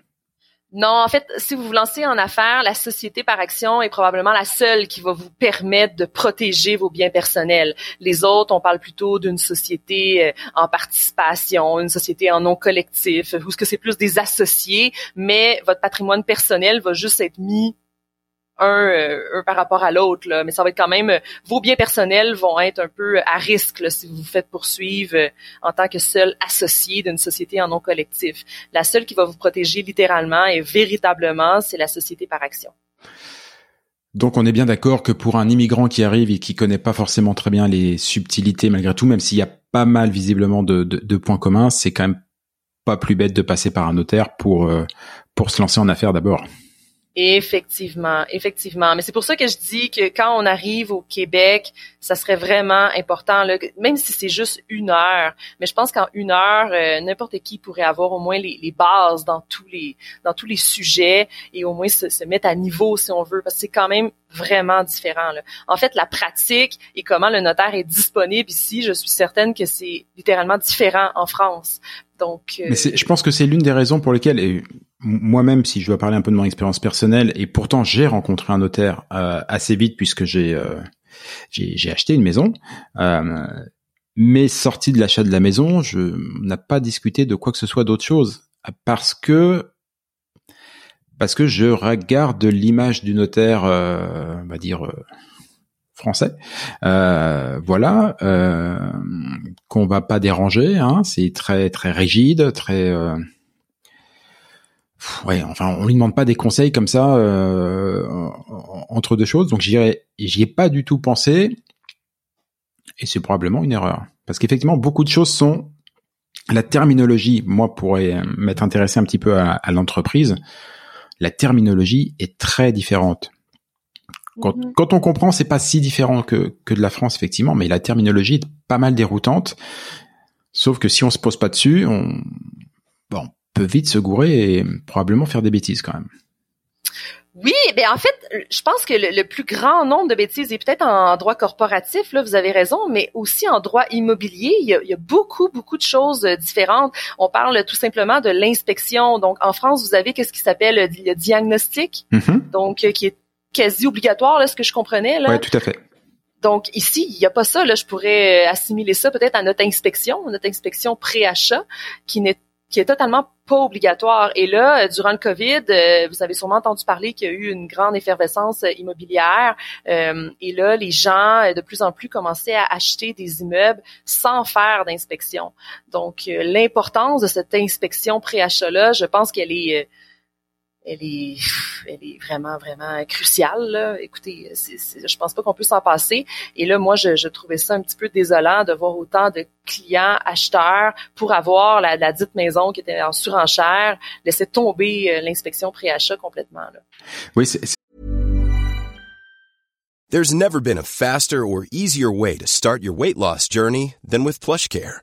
C: Non, en fait, si vous vous lancez en affaires, la société par action est probablement la seule qui va vous permettre de protéger vos biens personnels. Les autres, on parle plutôt d'une société euh, en participation, une société en non collectif, ou ce que c'est plus des associés, mais votre patrimoine personnel va juste être mis euh, un, par rapport à l'autre, mais ça va être quand même euh, vos biens personnels vont être un peu à risque si vous vous faites poursuivre euh, en tant que seul associé d'une société en non collectif. La seule qui va vous protéger littéralement et véritablement, c'est la société par action.
B: Donc on est bien d'accord que pour un immigrant qui arrive et qui connaît pas forcément très bien les subtilités malgré tout, même s'il y a pas mal visiblement de, de points communs, c'est quand même pas plus bête de passer par un notaire pour pour se lancer en affaires d'abord.
C: Effectivement, effectivement. Mais c'est pour ça que je dis que quand on arrive au Québec, ça serait vraiment important, là, même si c'est juste une heure. Mais je pense qu'en une heure, euh, n'importe qui pourrait avoir au moins les, les, bases dans tous les dans tous les sujets et au moins se, se mettre à niveau si on veut, parce que c'est quand même vraiment différent. Là. En fait, la pratique et comment le notaire est disponible ici, je suis certaine que c'est littéralement différent en France. Donc,
B: euh... Mais je pense que c'est l'une des raisons pour lesquelles, moi-même, si je dois parler un peu de mon expérience personnelle, et pourtant j'ai rencontré un notaire euh, assez vite puisque j'ai euh, j'ai acheté une maison. Euh, mais sorti de l'achat de la maison, je n'ai pas discuté de quoi que ce soit d'autre chose parce que parce que je regarde l'image du notaire, euh, on va dire euh, français, euh, voilà, euh, qu'on va pas déranger. Hein, c'est très très rigide, très ouais, enfin, on lui demande pas des conseils comme ça euh, entre deux choses. Donc j'y j'y ai pas du tout pensé, et c'est probablement une erreur, parce qu'effectivement beaucoup de choses sont la terminologie. Moi, pourrais m'être intéressé un petit peu à, l'entreprise. La terminologie est très différente. Quand, mhm. quand on comprend, c'est pas si différent que, que de la France, effectivement, mais la terminologie est pas mal déroutante. Sauf que si on se pose pas dessus, on, bon, peut vite se gourer et probablement faire des bêtises quand même.
C: Oui, ben en fait, je pense que le, plus grand nombre de bêtises est peut-être en droit corporatif, là, vous avez raison, mais aussi en droit immobilier, il y a, beaucoup, beaucoup de choses euh, différentes. On parle tout simplement de l'inspection. Donc, en France, vous avez qu'est-ce qui s'appelle le diagnostic, mm-hmm. donc euh, qui est quasi obligatoire, là, ce que je comprenais. Là.
B: Oui, tout à fait.
C: Donc ici, il n'y a pas ça. Là, je pourrais assimiler ça peut-être à notre inspection, notre inspection pré-achat, qui n'est qui est totalement pas obligatoire. Et là, euh, durant le COVID, euh, vous avez sûrement entendu parler qu'il y a eu une grande effervescence euh, immobilière. et là, les gens de plus en plus commençaient à acheter des immeubles sans faire d'inspection. Donc, l'importance de cette inspection pré-achat-là, je pense qu'elle est elle est, elle est vraiment, vraiment cruciale. Là. Écoutez, c'est, c'est, je pense pas qu'on peut s'en passer. Et là, moi, je, je, trouvais ça un petit peu désolant de voir autant de clients, acheteurs, pour avoir la, la dite maison qui était en surenchère, laisser tomber euh, l'inspection pré-achat complètement. Là.
B: Oui, c'est, c'est...
D: There's never been a faster or easier way to start your weight loss journey than with plush care.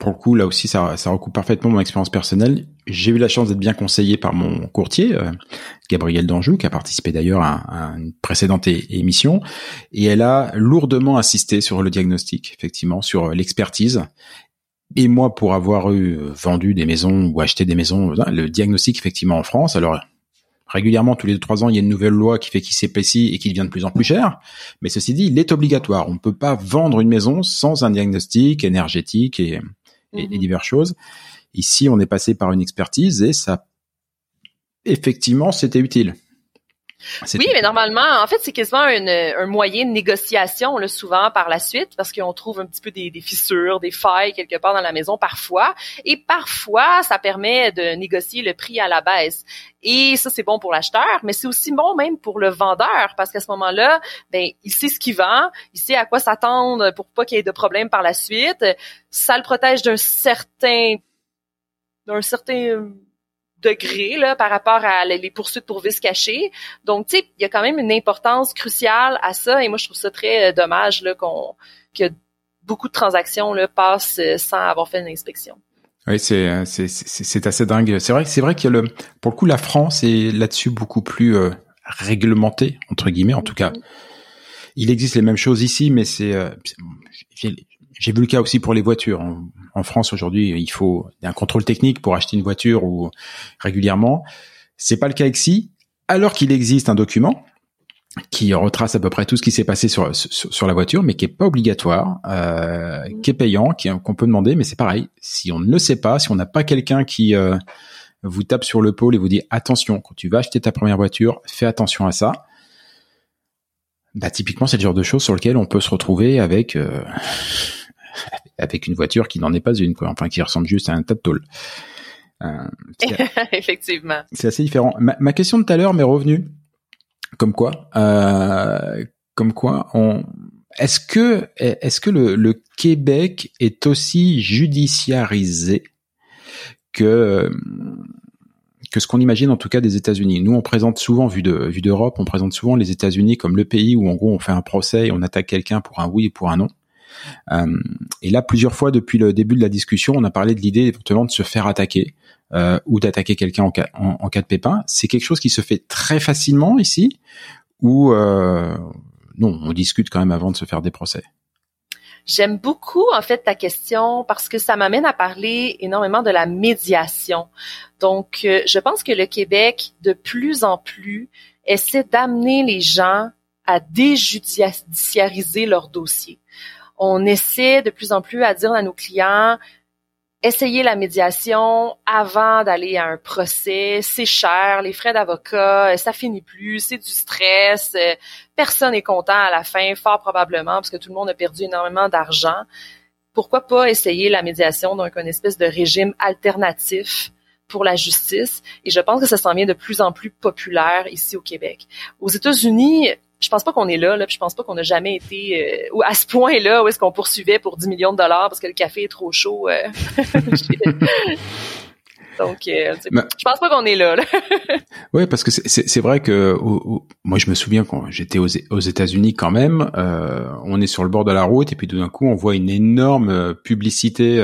B: pour le coup, là aussi, ça, recoupe parfaitement mon expérience personnelle. J'ai eu la chance d'être bien conseillé par mon courtier, euh, Gabriel Danjou, qui a participé d'ailleurs à, une précédente émission, et elle a lourdement insisté sur le diagnostic, effectivement, sur l'expertise. Et moi, pour avoir eu euh, vendu des maisons ou acheté des maisons, euh, le diagnostic, effectivement, en France, alors régulièrement, tous les deux, trois ans, il y a une nouvelle loi qui fait qu'il s'épaissit et qu'il devient de plus en plus cher. Mais ceci dit, il est obligatoire. On ne peut pas vendre une maison sans un diagnostic énergétique et, et, et diverses choses. Ici, on est passé par une expertise et ça, effectivement, c'était utile.
C: Oui, mais normalement, en fait, c'est quasiment une, un moyen de négociation, là, souvent par la suite, parce qu'on trouve un petit peu des, des, fissures, des failles quelque part dans la maison parfois, et parfois, ça permet de négocier le prix à la baisse. Et ça, c'est bon pour l'acheteur, mais c'est aussi bon même pour le vendeur, parce qu'à ce moment-là, ben, il sait ce qu'il vend, il sait à quoi s'attendre pour pas qu'il y ait de problème par la suite. Ça le protège d'un certain, d'un certain degré là, par rapport à les poursuites pour vice caché. Donc, tu sais, il y a quand même une importance cruciale à ça et moi, je trouve ça très euh, dommage là, qu'on que beaucoup de transactions là, passent euh, sans avoir fait une inspection.
B: Oui, c'est c'est c'est assez dingue. C'est vrai c'est vrai qu'il y a le pour le coup la France est là-dessus beaucoup plus euh, réglementée entre guillemets. En tout cas,
C: Mm-hmm.
B: il existe les mêmes choses ici, mais c'est euh, j'ai vu le cas aussi pour les voitures. En, France aujourd'hui, il faut un contrôle technique pour acheter une voiture ou régulièrement. C'est pas le cas ici, alors qu'il existe un document qui retrace à peu près tout ce qui s'est passé sur, sur, sur la voiture, mais qui est pas obligatoire, euh, qui est payant, qui qu'on peut demander, mais c'est pareil. Si on ne le sait pas, si on n'a pas quelqu'un qui euh, vous tape sur le pôle et vous dit attention, quand tu vas acheter ta première voiture, fais attention à ça. Bah typiquement, c'est le genre de choses sur lequel on peut se retrouver avec euh, avec une voiture qui n'en est pas une, quoi. Enfin, qui ressemble juste à un tas de tôle.
C: Euh, Effectivement.
B: C'est assez différent. Ma, ma, question de tout à l'heure m'est revenue. Comme quoi, euh, comme quoi, on. Est-ce que est-ce que le, le, Québec est aussi judiciarisé que que ce qu'on imagine en tout cas des États-Unis? Nous, on présente souvent, vu de vu d'Europe, on présente souvent les États-Unis comme le pays où en gros on fait un procès et on attaque quelqu'un pour un oui et pour un non. Euh, et là, plusieurs fois depuis le début de la discussion, on a parlé de l'idée éventuellement de se faire attaquer euh, ou d'attaquer quelqu'un en, en, cas de pépin. C'est quelque chose qui se fait très facilement ici, ou euh, non, on discute quand même avant de se faire des procès.
C: J'aime beaucoup en fait ta question parce que ça m'amène à parler énormément de la médiation. Donc, je pense que le Québec, de plus en plus, essaie d'amener les gens à déjudiciariser leur dossier on essaie de plus en plus à dire à nos clients essayez la médiation avant d'aller à un procès, c'est cher, les frais d'avocat, ça finit plus, c'est du stress, personne n'est content à la fin, fort probablement parce que tout le monde a perdu énormément d'argent. Pourquoi pas essayer la médiation donc une espèce de régime alternatif pour la justice? Et je pense que ça s'en vient de plus en plus populaire ici au Québec. Aux États-Unis, je pense pas qu'on est là, là puis je pense pas qu'on a jamais été euh, à ce point-là où est-ce qu'on poursuivait pour 10 millions de dollars parce que le café est trop chaud. Euh. Donc, euh, je pense pas qu'on est là. là.
B: oui, parce que c'est vrai que moi, je me souviens quand j'étais aux, aux États-Unis quand même, euh, on est sur le bord de la route et puis tout d'un coup, on voit une énorme publicité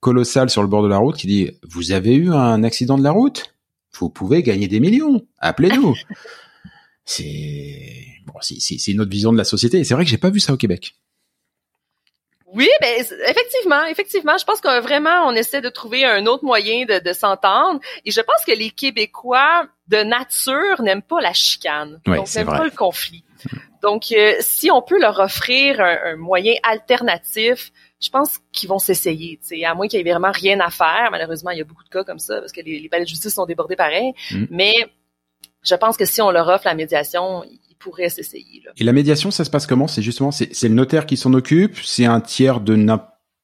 B: colossale sur le bord de la route qui dit « Vous avez eu un accident de la route? Vous pouvez gagner des millions. Appelez-nous. » c'est bon, c'est une autre vision de la société. Et c'est vrai que j'ai pas vu ça au Québec.
C: Oui, ben effectivement, effectivement, je pense que vraiment on essaie de trouver un autre moyen de, de s'entendre. Et je pense que les Québécois de nature n'aiment pas la chicane,
B: oui,
C: donc n'aiment pas le conflit. Donc, euh, si on peut leur offrir un, un moyen alternatif, je pense qu'ils vont s'essayer. À moins qu'il y ait vraiment rien à faire. Malheureusement, il y a beaucoup de cas comme ça parce que les, les palais de justice sont débordés pareil. Mm. Mais je pense que si on leur offre la médiation, ils pourraient s'essayer.
B: Et la médiation, ça se passe comment? C'est justement, c'est le notaire qui s'en occupe, c'est un tiers de,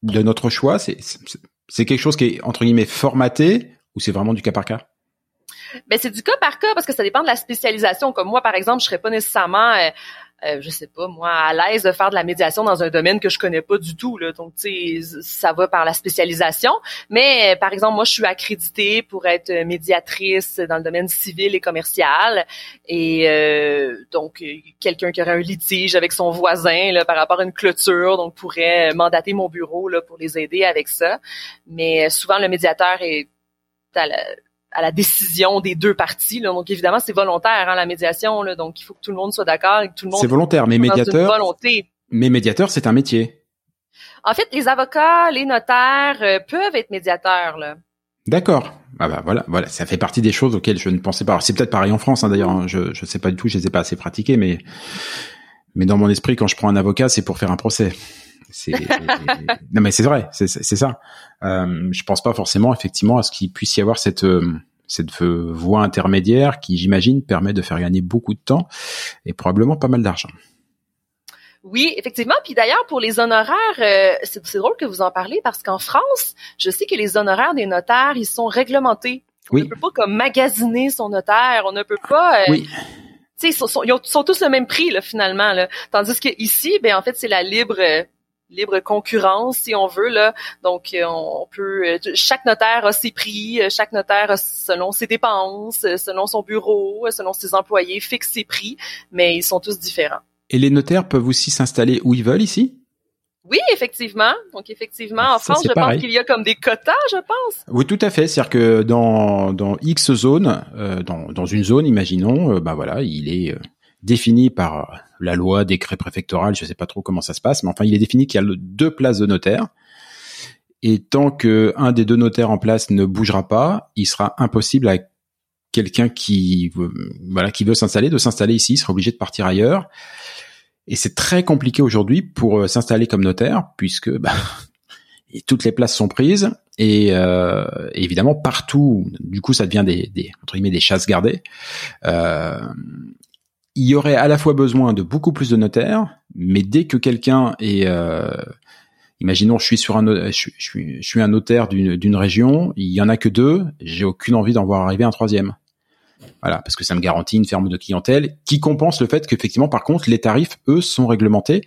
B: de notre choix, c'est quelque chose qui est entre guillemets formaté, ou c'est vraiment du cas par cas?
C: Ben c'est du cas par cas parce que ça dépend de la spécialisation. Comme moi, par exemple, je serais pas nécessairement euh, euh, je sais pas moi à l'aise de faire de la médiation dans un domaine que je connais pas du tout là. Donc tu sais ça va par la spécialisation. Mais euh, par exemple moi je suis accréditée pour être médiatrice dans le domaine civil et commercial. Et euh, donc quelqu'un qui aurait un litige avec son voisin là par rapport à une clôture donc pourrait mandater mon bureau là pour les aider avec ça. Mais souvent le médiateur est à la, à la décision des deux parties. Là. Donc évidemment, c'est volontaire hein, la médiation. Là. Donc il faut que tout le monde soit d'accord et que tout le monde.
B: C'est volontaire, mais médiateur. Mais médiateur, c'est un métier.
C: En fait, les avocats, les notaires euh, peuvent être médiateurs. Là.
B: D'accord. Ah bah voilà, voilà, ça fait partie des choses auxquelles je ne pensais pas. C'est peut-être pareil en France, hein, d'ailleurs. Hein. Je je sais pas du tout, je les ai pas assez pratiqués, mais mais dans mon esprit, quand je prends un avocat, c'est pour faire un procès. C'est non mais c'est vrai, c'est ça. Euh, je pense pas forcément effectivement à ce qu'il puisse y avoir cette euh, cette voie intermédiaire qui, j'imagine, permet de faire gagner beaucoup de temps et probablement pas mal d'argent.
C: Oui, effectivement. Puis d'ailleurs, pour les honoraires, euh, c'est drôle que vous en parlez parce qu'en France, je sais que les honoraires des notaires, ils sont réglementés. On ne peut pas comme magasiner son notaire. On ne peut pas. Euh, oui. Ils sont, ils sont, tous le même prix là, finalement. Là. Tandis que ici, ben en fait, c'est la libre libre concurrence si on veut là. Donc euh, on peut euh, chaque notaire a ses prix, euh, chaque notaire selon ses dépenses, selon son bureau, selon ses employés fixe ses prix, mais ils sont tous différents.
B: Et les notaires peuvent aussi s'installer où ils veulent ici?
C: Oui, effectivement. Donc effectivement, en France, je pense qu'il y a comme des quotas, je pense.
B: Oui, tout à fait. C'est-à-dire que dans dans X zone, dans dans une zone, imaginons, bah voilà, il est défini par la loi, décret préfectoral, je sais pas trop comment ça se passe, mais enfin, il est défini qu'il y a deux places de notaire. Et tant que un des deux notaires en place ne bougera pas, il sera impossible à quelqu'un qui voilà qui veut s'installer de s'installer ici, il sera obligé de partir ailleurs. Et c'est très compliqué aujourd'hui pour euh, s'installer comme notaire puisque bah, toutes les places sont prises et euh, évidemment partout du coup ça devient des, des entre guillemets des chasses gardées euh, il y aurait à la fois besoin de beaucoup plus de notaires, mais dès que quelqu'un est, euh, imaginons, je suis sur un, je, suis, je suis un notaire d'une région, il y en a que deux, j'ai aucune envie d'en voir arriver un troisième. Voilà, parce que ça me garantit une ferme de clientèle qui compense le fait qu'effectivement, par contre, les tarifs, eux, sont réglementés.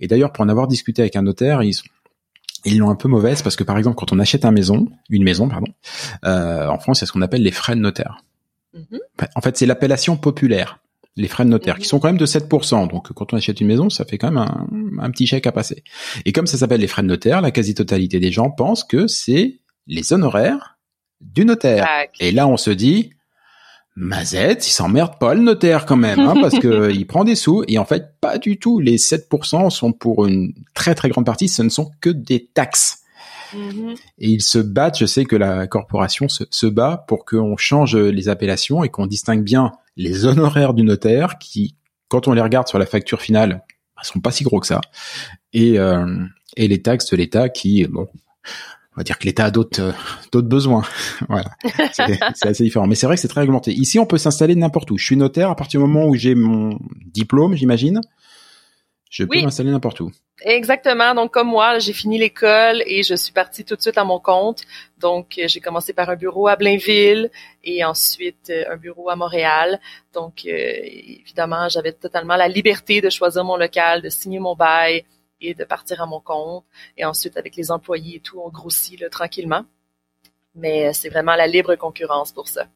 B: Et d'ailleurs, pour en avoir discuté avec un notaire, ils ils l'ont un peu mauvaise parce que par exemple, quand on achète une maison, une maison, pardon, euh, en France, il y a ce qu'on appelle les frais de notaire. Mm-hmm. En fait, c'est l'appellation populaire les frais de notaire, qui sont quand même de 7%. Donc quand on achète une maison, ça fait quand même un, petit chèque à passer. Et comme ça s'appelle les frais de notaire, la quasi-totalité des gens pensent que c'est les honoraires du notaire. Et là, on se dit, Mazette, il s'emmerde pas le notaire quand même, hein, parce que il prend des sous. Et en fait, pas du tout. Les 7% sont pour une très très grande partie, ce ne sont que des taxes. Mm-hmm. Et ils se battent, je sais que la corporation se, se bat pour qu'on change les appellations et qu'on distingue bien les honoraires du notaire qui, quand on les regarde sur la facture finale, bah, sont pas si gros que ça, et, euh, et les taxes de l'État qui, bon, on va dire que l'État a d'autres euh, d'autres besoins. voilà, c'est assez différent. Mais c'est vrai que c'est très réglementé. Ici, on peut s'installer n'importe où. Je suis notaire à partir du moment où j'ai mon diplôme, j'imagine. Je peux m'installer n'importe où.
C: Exactement. Donc comme moi, j'ai fini l'école et je suis partie tout de suite à mon compte. Donc euh, j'ai commencé par un bureau à Blainville et ensuite euh, un bureau à Montréal. Donc euh, évidemment, j'avais totalement la liberté de choisir mon local, de signer mon bail et de partir à mon compte. Et ensuite avec les employés et tout, on grossit tranquillement. Mais c'est vraiment la libre concurrence pour ça.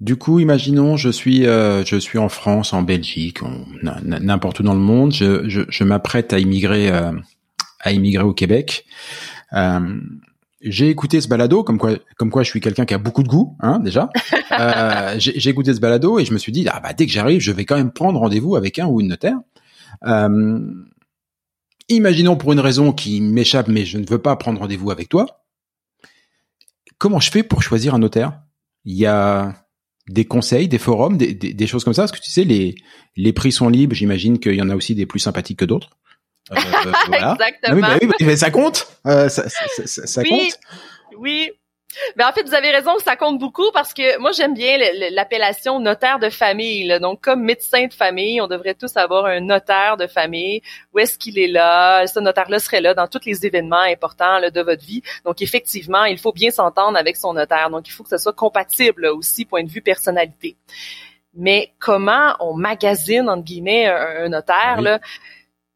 B: Du coup, imaginons, je suis, euh, je suis en France, en Belgique, n'importe où dans le monde. Je, je, je m'apprête à immigrer, euh, à immigrer au Québec. Euh, j'ai écouté ce balado, comme quoi, comme quoi, je suis quelqu'un qui a beaucoup de goût, hein, déjà. Euh, j'ai écouté ce balado et je me suis dit, ah bah dès que j'arrive, je vais quand même prendre rendez-vous avec un ou une notaire. imaginons pour une raison qui m'échappe, mais je ne veux pas prendre rendez-vous avec toi. Comment je fais pour choisir un notaire? Il y a des conseils, des forums, des, des, choses comme ça? Parce que tu sais, les, les prix sont libres. J'imagine qu'il y en a aussi des plus sympathiques que d'autres.
C: Euh, voilà. Exactement.
B: oui, mais ça compte. Euh, ça, ça, ça,
C: oui,
B: compte.
C: Oui. Ben en fait, vous avez raison, ça compte beaucoup parce que moi j'aime bien l'appellation notaire de famille. Donc comme médecin de famille, on devrait tous avoir un notaire de famille. Où est-ce qu'il est là? Ce notaire-là serait là dans tous les événements importants de votre vie. Donc effectivement, il faut bien s'entendre avec son notaire. Donc il faut que ce soit compatible aussi point de vue personnalité. Mais comment on magasine entre guillemets un, notaire là?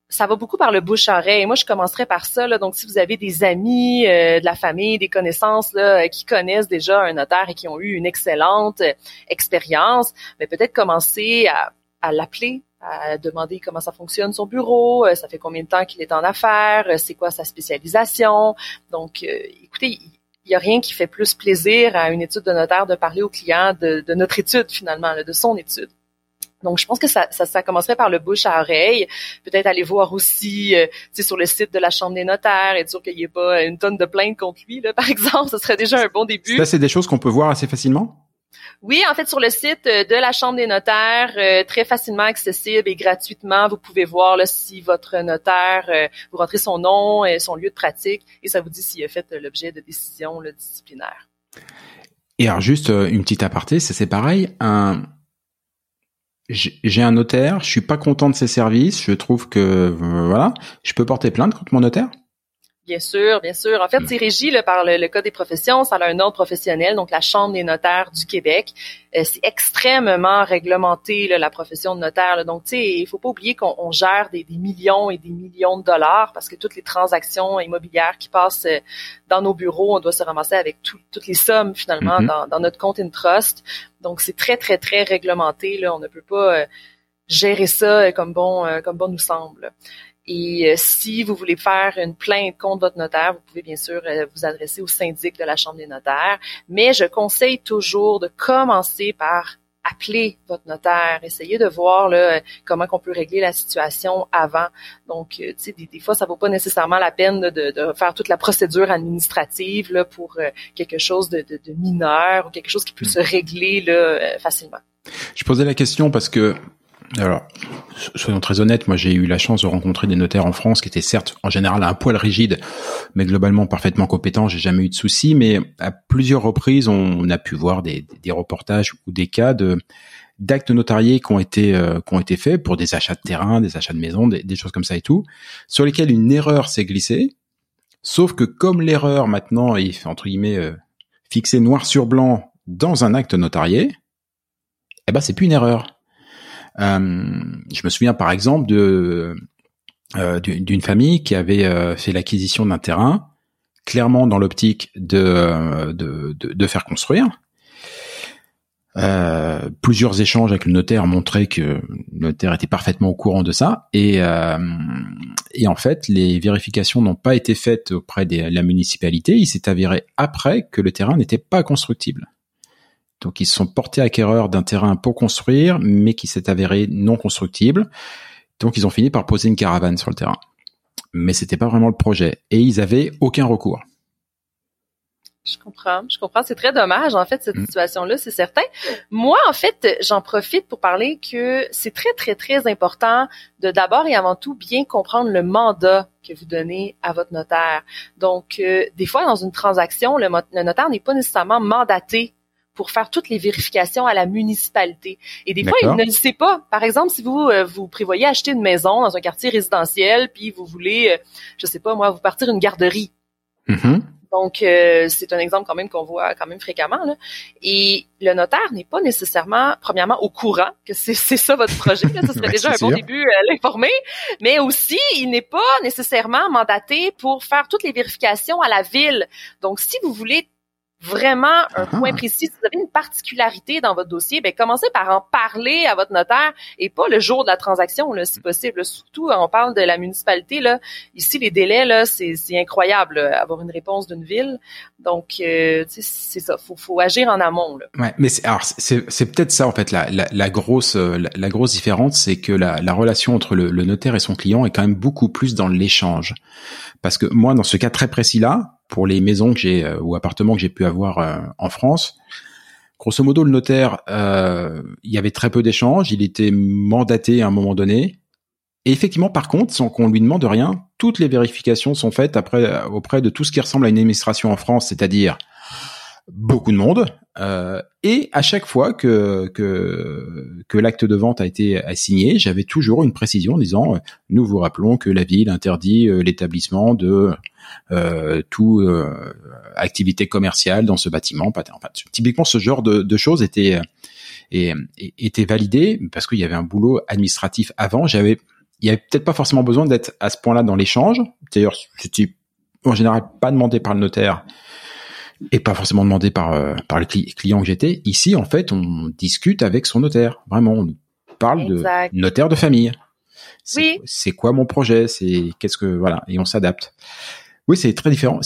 C: Ça va beaucoup par le bouche-oreille. Moi, je commencerai par ça. Là. Donc, si vous avez des amis, euh, de la famille, des connaissances là, qui connaissent déjà un notaire et qui ont eu une excellente euh, expérience, mais ben, peut-être commencer à, à l'appeler, à demander comment ça fonctionne son bureau, euh, ça fait combien de temps qu'il est en affaires, c'est quoi sa spécialisation. Donc, écoutez, il n'y a rien qui fait plus plaisir à une étude de notaire de parler au client de, de notre étude finalement, de son étude. Donc, je pense que ça, ça, ça, commencerait par le bouche à oreille. Peut-être aller voir aussi, euh, sur le site de la Chambre des notaires, être sûr qu'il n'y ait pas une tonne de plaintes contre lui, là, par exemple. Ce serait déjà un bon début.
B: Ça, c'est des choses qu'on peut voir assez facilement?
C: Oui, en fait, sur le site euh, de la Chambre des notaires, euh, très facilement accessible et gratuitement, vous pouvez voir là, si votre notaire, euh, vous rentrez son nom, et son lieu de pratique, et ça vous dit s'il a fait l'objet de décisions disciplinaires.
B: Et alors, juste une petite aparté, c'est pareil. Un, j'ai un notaire, je suis pas content de ses services, je trouve que euh, voilà, je peux porter plainte contre mon notaire.
C: Bien sûr, bien sûr. En fait, c'est régi par le, Code des professions, ça a un ordre professionnel, donc la Chambre des notaires du Québec. Euh, c'est extrêmement réglementé, la profession de notaire. Donc, tu sais, il faut pas oublier qu'on gère des, millions et des millions de dollars parce que toutes les transactions immobilières qui passent euh, dans nos bureaux, on doit se ramasser avec toutes les sommes, finalement, mm-hmm. dans, notre compte in trust. Donc, c'est très, très, très réglementé. Là. On ne peut pas... Euh, gérer ça comme bon comme bon nous semble. Et euh, si vous voulez faire une plainte contre votre notaire, vous pouvez bien sûr euh, vous adresser au syndic de la Chambre des notaires. Mais je conseille toujours de commencer par appeler votre notaire, essayez de voir là, comment qu'on peut régler la situation avant. Donc, euh, tu sais, des, fois, ça vaut pas nécessairement la peine de, de, faire toute la procédure administrative là, pour quelque chose de, de, mineur ou quelque chose qui peut hmm. se régler là, facilement.
B: Je posais la question parce que alors, soyons très honnêtes, moi j'ai eu la chance de rencontrer des notaires en France qui étaient certes en général un poil rigides, mais globalement parfaitement compétents. J'ai jamais eu de soucis, mais à plusieurs reprises on, a pu voir des, reportages ou des cas d'actes notariés qui ont été euh, qui ont été faits pour des achats de terrain, des achats de maisons, des, choses comme ça et tout, sur lesquels une erreur s'est glissée. Sauf que comme l'erreur maintenant est entre guillemets euh, fixée noir sur blanc dans un acte notarié, eh ben c'est plus une erreur je me souviens par exemple de euh, d'une famille qui avait euh, fait l'acquisition d'un terrain clairement dans l'optique de, de, de, faire construire. Euh, plusieurs échanges avec le notaire montraient que le notaire était parfaitement au courant de ça et, euh, et en fait les vérifications n'ont pas été faites auprès de la municipalité. Il s'est avéré après que le terrain n'était pas constructible. Donc ils se sont portés acquéreurs d'un terrain pour construire, mais qui s'est avéré non constructible. Donc ils ont fini par poser une caravane sur le terrain. Mais c'était pas vraiment le projet. Et ils avaient aucun recours.
C: Je comprends, je comprends. C'est très dommage, en fait, cette mm. situation-là, c'est certain. Moi, en fait, j'en profite pour parler que c'est très, très, très important de d'abord et avant tout bien comprendre le mandat que vous donnez à votre notaire. Donc, euh, des fois, dans une transaction, le notaire n'est pas nécessairement mandaté pour faire toutes les vérifications à la municipalité. Et des fois, il ne le sait pas. Par exemple, si vous euh, vous prévoyez acheter une maison dans un quartier résidentiel, puis vous voulez, euh, je sais pas moi, vous partir une garderie. Mm-hmm. Donc, euh, c'est un exemple quand même qu'on voit quand même fréquemment. Là. Et le notaire n'est pas nécessairement, premièrement, au courant que c'est ça votre projet. Là. Ça serait déjà un bon début à l'informer. Mais aussi, il n'est pas nécessairement mandaté pour faire toutes les vérifications à la ville. Donc, si vous voulez vraiment un ah. point précis, si vous avez une particularité dans votre dossier, ben commencez par en parler à votre notaire et pas le jour de la transaction, là, si possible. Surtout, on parle de la municipalité là. Ici, les délais là, c'est incroyable avoir une réponse d'une ville. Donc, euh, c'est ça. Faut, faut agir en amont. Là.
B: Ouais, mais c'est alors c'est peut-être ça en fait la, la, la grosse la, grosse différence, c'est que la, la relation entre le, le notaire et son client est quand même beaucoup plus dans l'échange. Parce que moi, dans ce cas très précis là, pour les maisons que j'ai euh, ou appartements que j'ai pu avoir euh, en France. Grosso modo, le notaire, euh, il y avait très peu d'échanges, il était mandaté à un moment donné. Et effectivement, par contre, sans qu'on lui demande rien, toutes les vérifications sont faites après auprès de tout ce qui ressemble à une administration en France, c'est-à-dire beaucoup de monde. Euh, et à chaque fois que que, que l'acte de vente a été assigné, j'avais toujours une précision disant euh, nous vous rappelons que la ville interdit euh, l'établissement de euh, tout activité commerciale dans ce bâtiment. Typiquement, ce genre de, de choses était était validé parce qu'il y avait un boulot administratif avant. J'avais il y avait peut-être pas forcément besoin d'être à ce point-là dans l'échange. D'ailleurs, c'était en général pas demandé par le notaire et pas forcément demandé par euh, par le client que j'étais. Ici, en fait, on discute avec son notaire. Vraiment, on parle de notaire de famille. Oui. C'est quoi mon projet? C'est qu'est-ce que voilà et on s'adapte. Oui, c'est très différent.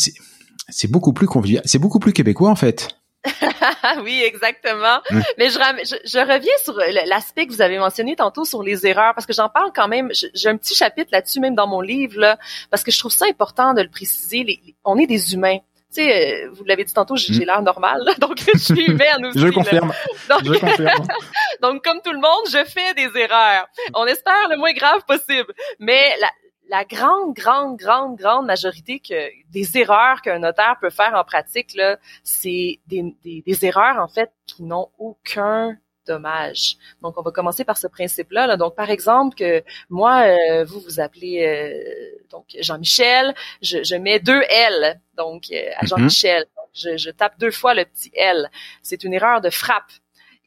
B: C'est beaucoup plus convivial. C'est beaucoup plus québécois en fait.
C: oui, exactement. Mais je, je, reviens sur l'aspect que vous avez mentionné tantôt sur les erreurs, parce que j'en parle quand même. J'ai un petit chapitre là-dessus, même dans mon livre, là, parce que je trouve ça important de le préciser. Les, on est des humains. Tu sais, euh, vous l'avez dit tantôt, j'ai mm. l'air normal, donc je suis humaine aussi.
B: je confirme.
C: Donc,
B: je confirme.
C: donc, comme tout le monde, je fais des erreurs. On espère le moins grave possible. Mais la, la grande, grande, grande, grande majorité que des erreurs qu'un notaire peut faire en pratique, là, c'est des, des, erreurs en fait qui n'ont aucun dommage. Donc, on va commencer par ce principe-là. Là. Donc, par exemple, que moi, euh, vous vous appelez euh, donc Jean-Michel, je, je, mets deux L donc euh, à mm-hmm. Jean-Michel. Je, je tape deux fois le petit L. C'est une erreur de frappe.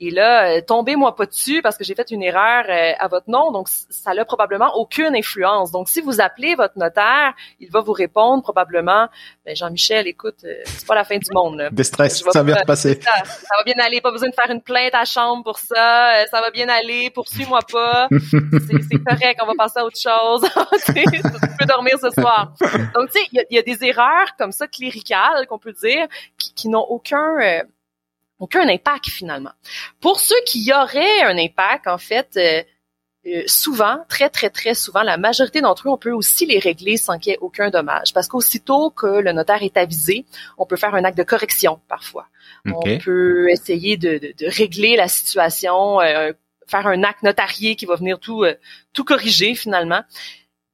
C: Et là, euh, tombez-moi pas dessus parce que j'ai fait une erreur euh, à votre nom, donc ça n'a probablement aucune influence. Donc, si vous appelez votre notaire, il va vous répondre probablement, ben, Jean-Michel, écoute, euh, c'est pas la fin du monde. Là.
B: Déstress, ça va repasser.
C: Ça, ça, va bien aller, pas besoin de faire une plainte à chambre pour ça, ça va bien aller, poursuis-moi pas, c'est correct, on va passer à autre chose. tu peux dormir ce soir. Donc, tu sais, il y, a des erreurs comme ça cléricales qu'on peut dire qui, qui n'ont aucun aucun impact finalement. Pour ceux qui y auraient un impact, en fait, euh, euh, souvent, très très très souvent, la majorité d'entre eux, on peut aussi les régler sans qu'il y ait aucun dommage. Parce qu'aussitôt que le notaire est avisé, on peut faire un acte de correction parfois. On peut essayer de, régler la situation, euh, faire un acte notarié qui va venir tout tout corriger finalement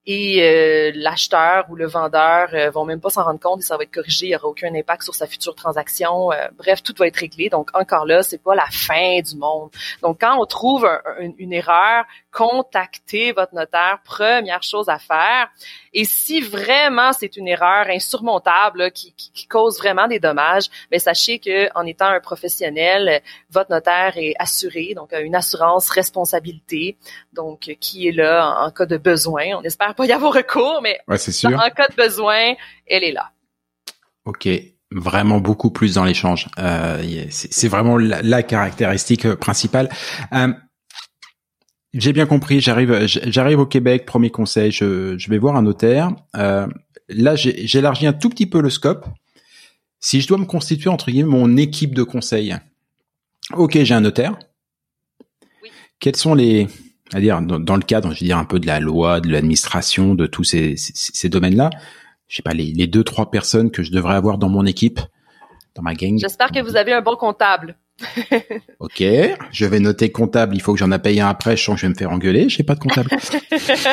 C: et euh, l'acheteur ou le vendeur euh, vont même pas s'en rendre compte et ça va être corrigé, il n'y aura aucun impact sur sa future transaction. Euh, bref, tout va être réglé. Donc encore là, c'est pas la fin du monde. Donc quand on trouve une erreur, contactez votre notaire, première chose à faire. Et si vraiment c'est une erreur insurmontable qui, qui, cause vraiment des dommages, mais ben, sachez que en étant un professionnel, votre notaire est assuré, donc une assurance responsabilité, donc qui est là en, cas de besoin. On espère pas y avoir recours, mais
B: ouais, sûr.
C: en cas de besoin, elle est là.
B: Ok, vraiment beaucoup plus dans l'échange. Euh, c'est vraiment la, caractéristique principale. Euh, j'ai bien compris. J'arrive, j'arrive au Québec. Premier conseil, je, je vais voir un notaire. Euh, là, j'élargis un tout petit peu le scope. Si je dois me constituer entre guillemets mon équipe de conseil, ok, j'ai un notaire. Oui. Quels sont les, à dire dans, le cadre, je veux dire un peu de la loi, de l'administration, de tous ces, ces, ces domaines-là, je sais pas les, les deux trois personnes que je devrais avoir dans mon équipe, dans ma gang.
C: J'espère que vous avez un bon comptable.
B: Ok, je vais noter comptable. Il faut que j'en ai payé un après. Je sens que je vais me faire engueuler. J'ai pas de comptable.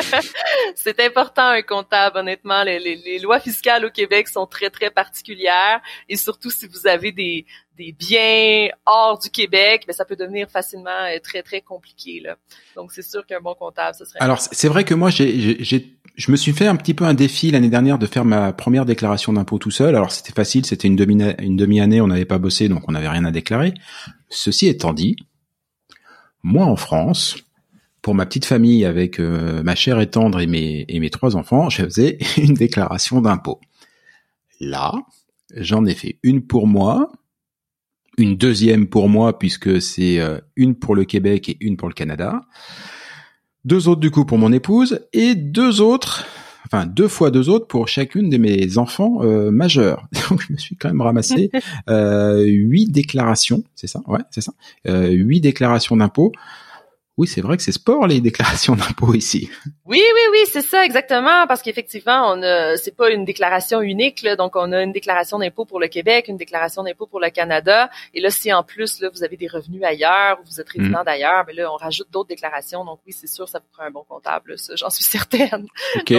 C: c'est important un comptable. Honnêtement, les, les, les, lois fiscales au Québec sont très très particulières et surtout si vous avez des, des biens hors du Québec, ben, ça peut devenir facilement euh, très très compliqué là. Donc c'est sûr qu'un bon comptable, ce serait.
B: Alors c'est vrai que moi j'ai je me suis fait un petit peu un défi l'année dernière de faire ma première déclaration d'impôt tout seul. Alors c'était facile, c'était une demi une demi-année, on n'avait pas bossé, donc on n'avait rien à déclarer. Ceci étant dit, moi en France, pour ma petite famille avec euh, ma chère et tendre et mes et mes trois enfants, je faisais une déclaration d'impôt. Là, j'en ai fait une pour moi, une deuxième pour moi puisque c'est euh, une pour le Québec et une pour le Canada deux autres du coup pour mon épouse et deux autres, enfin deux fois deux autres pour chacune de mes enfants euh, majeurs. Donc je me suis quand même ramassé euh, huit déclarations, c'est ça, ouais, c'est ça, euh, huit déclarations d'impôts. Oui, c'est vrai que c'est sport les déclarations d'impôts ici.
C: Oui, oui, oui, c'est ça exactement, parce qu'effectivement, on a, c'est pas une déclaration unique, là, donc on a une déclaration d'impôt pour le Québec, une déclaration d'impôt pour le Canada, et là, si en plus là vous avez des revenus ailleurs, ou vous êtes
B: Mhm.
C: résident d'ailleurs, mais là on rajoute d'autres déclarations, donc oui, c'est sûr, ça vous prend un bon comptable, ça, j'en suis certaine.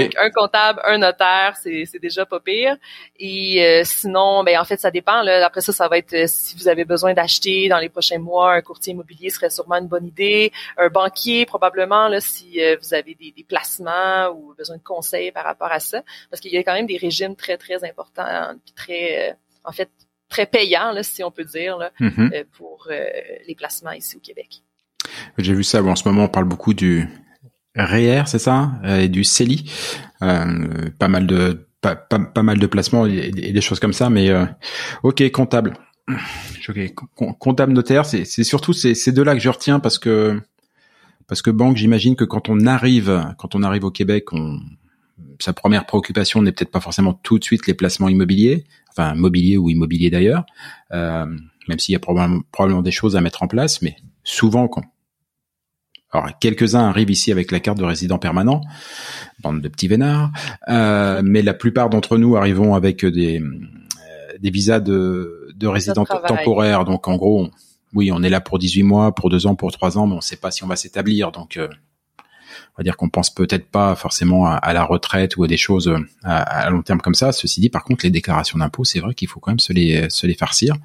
C: Donc un comptable, un notaire, c'est, c'est déjà pas pire. Et euh, sinon, ben en fait, ça dépend. Là. Après ça, ça va être euh, si vous avez besoin d'acheter dans les prochains mois, un courtier immobilier serait sûrement une bonne idée. Un banquier probablement là si euh, vous avez des, des placements ou besoin de conseils par rapport à ça, parce qu'il y a quand même des régimes très très importants, puis très, euh, en fait, très payants là, si on peut dire là,
B: Mhm.
C: euh, pour les placements ici au Québec.
B: J'ai vu ça. Bon, en ce moment, on parle beaucoup du REER, c'est ça, et du CELI. Pas mal de pas, pas, pas mal de placements et, et des choses comme ça. Mais euh, ok, comptable. Ok, com- comptable notaire, c'est c'est surtout ces, ces deux-là que je retiens parce que parce que banque, j'imagine que quand on arrive quand on arrive au Québec, on sa première préoccupation n'est peut-être pas forcément tout de suite les placements immobiliers, enfin mobilier ou immobilier d'ailleurs, euh, même s'il y a probablement, probablement des choses à mettre en place, mais souvent quand alors quelques-uns arrivent ici avec la carte de résident permanent, bande de petits vénards, euh, mais la plupart d'entre nous arrivons avec des euh, des visas de de résidents
C: travail.
B: temporaires, donc en gros, on- oui, on est là pour 18 mois, pour deux ans, pour trois ans, mais on ne sait pas si on va s'établir, donc euh, on va dire qu'on pense peut-être pas forcément à, la retraite ou à des choses euh, à, long terme comme ça. Ceci dit, par contre, les déclarations d'impôts, c'est vrai qu'il faut quand même se les se les farcir.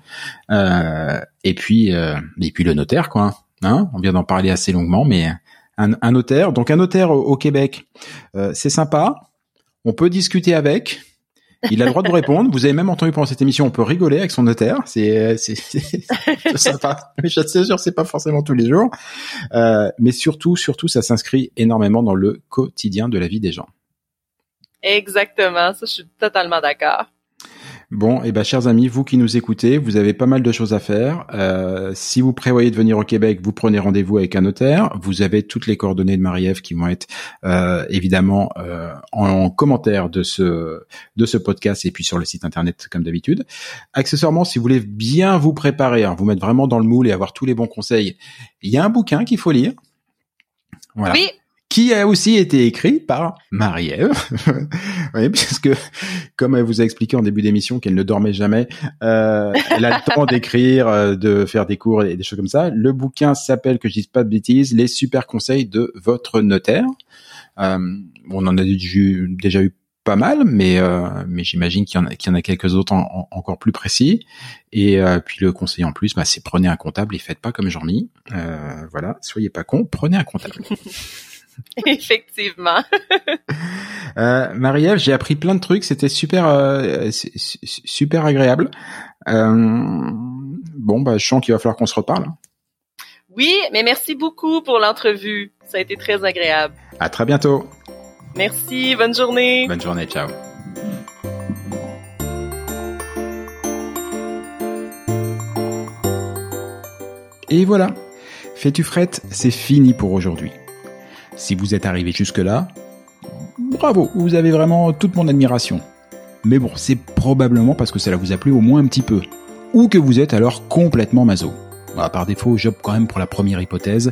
B: Euh, et puis euh, et puis le notaire, quoi. Hein on vient d'en parler assez longuement, mais un, un notaire. Donc un notaire au, Québec, c'est sympa. On peut discuter avec. Il a le droit de vous répondre. Vous avez même entendu pendant cette émission, on peut rigoler avec son notaire. C'est c'est c'est- c'est sympa. Mais je suis sûr, c'est pas forcément tous les jours. Euh, mais surtout, surtout, ça s'inscrit énormément dans le quotidien de la vie des gens.
C: Exactement, ça, je suis totalement d'accord.
B: Bon, et ben, chers amis, vous qui nous écoutez, vous avez pas mal de choses à faire. Euh, si vous prévoyez de venir au Québec, vous prenez rendez-vous avec un notaire. Vous avez toutes les coordonnées de Marie-Ève qui vont être euh, évidemment euh, en commentaire de ce de ce podcast et puis sur le site internet comme d'habitude. Accessoirement, si vous voulez bien vous préparer, hein, vous mettre vraiment dans le moule et avoir tous les bons conseils, il y a un bouquin qu'il faut lire. Voilà
C: Oui,
B: qui a aussi été écrit par Marie-Ève. oui, puisque comme elle vous a expliqué en début d'émission qu'elle ne dormait jamais, euh, elle a le temps d'écrire, euh, de faire des cours et des choses comme ça. Le bouquin s'appelle, que je dise pas de bêtises, Les super conseils de votre notaire. Euh, on en a déjà, eu pas mal, mais euh, mais j'imagine qu'il y en a, y en a quelques autres en- en- encore plus précis. Et euh, puis le conseil en plus, bah, c'est prenez un comptable et faites pas comme Jean-Mi. Euh, voilà, soyez pas con, prenez un comptable.
C: effectivement.
B: Euh, Marie-Ève, j'ai appris plein de trucs, c'était super, euh, su- su- super agréable. Euh, bon, bah, je sens qu'il va falloir qu'on se reparle.
C: Oui, mais merci beaucoup pour l'entrevue. Ça a été très agréable.
B: À très bientôt.
C: Merci, bonne journée.
B: Bonne journée, ciao. Et voilà, Fais-tu frette, c'est fini pour aujourd'hui. Si vous êtes arrivé jusque-là, bravo, vous avez vraiment toute mon admiration. Mais bon, c'est probablement parce que cela vous a plu au moins un petit peu. Ou que vous êtes alors complètement maso. Bah, par défaut, j'opte quand même pour la première hypothèse.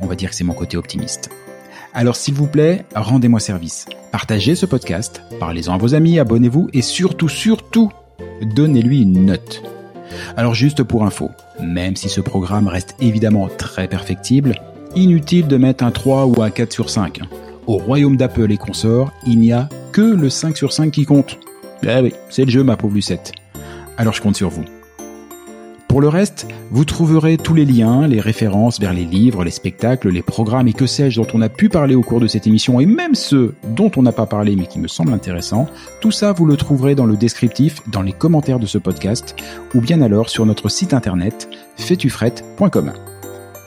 B: On va dire que c'est mon côté optimiste. Alors s'il vous plaît, rendez-moi service. Partagez ce podcast, parlez-en à vos amis, abonnez-vous et surtout, surtout, donnez-lui une note. Alors juste pour info, même si ce programme reste évidemment très perfectible, inutile de mettre un 3 ou un 4 sur 5. Au royaume d'Apple et consorts, il n'y a que le 5 sur 5 qui compte. Eh oui, c'est le jeu ma pauvre Lucette. Alors je compte sur vous. Pour le reste, vous trouverez tous les liens, les références vers les livres, les spectacles, les programmes et que sais-je dont on a pu parler au cours de cette émission et même ceux dont on n'a pas parlé mais qui me semblent intéressants. Tout ça, vous le trouverez dans le descriptif, dans les commentaires de ce podcast ou bien alors sur notre site internet fétufrette.com.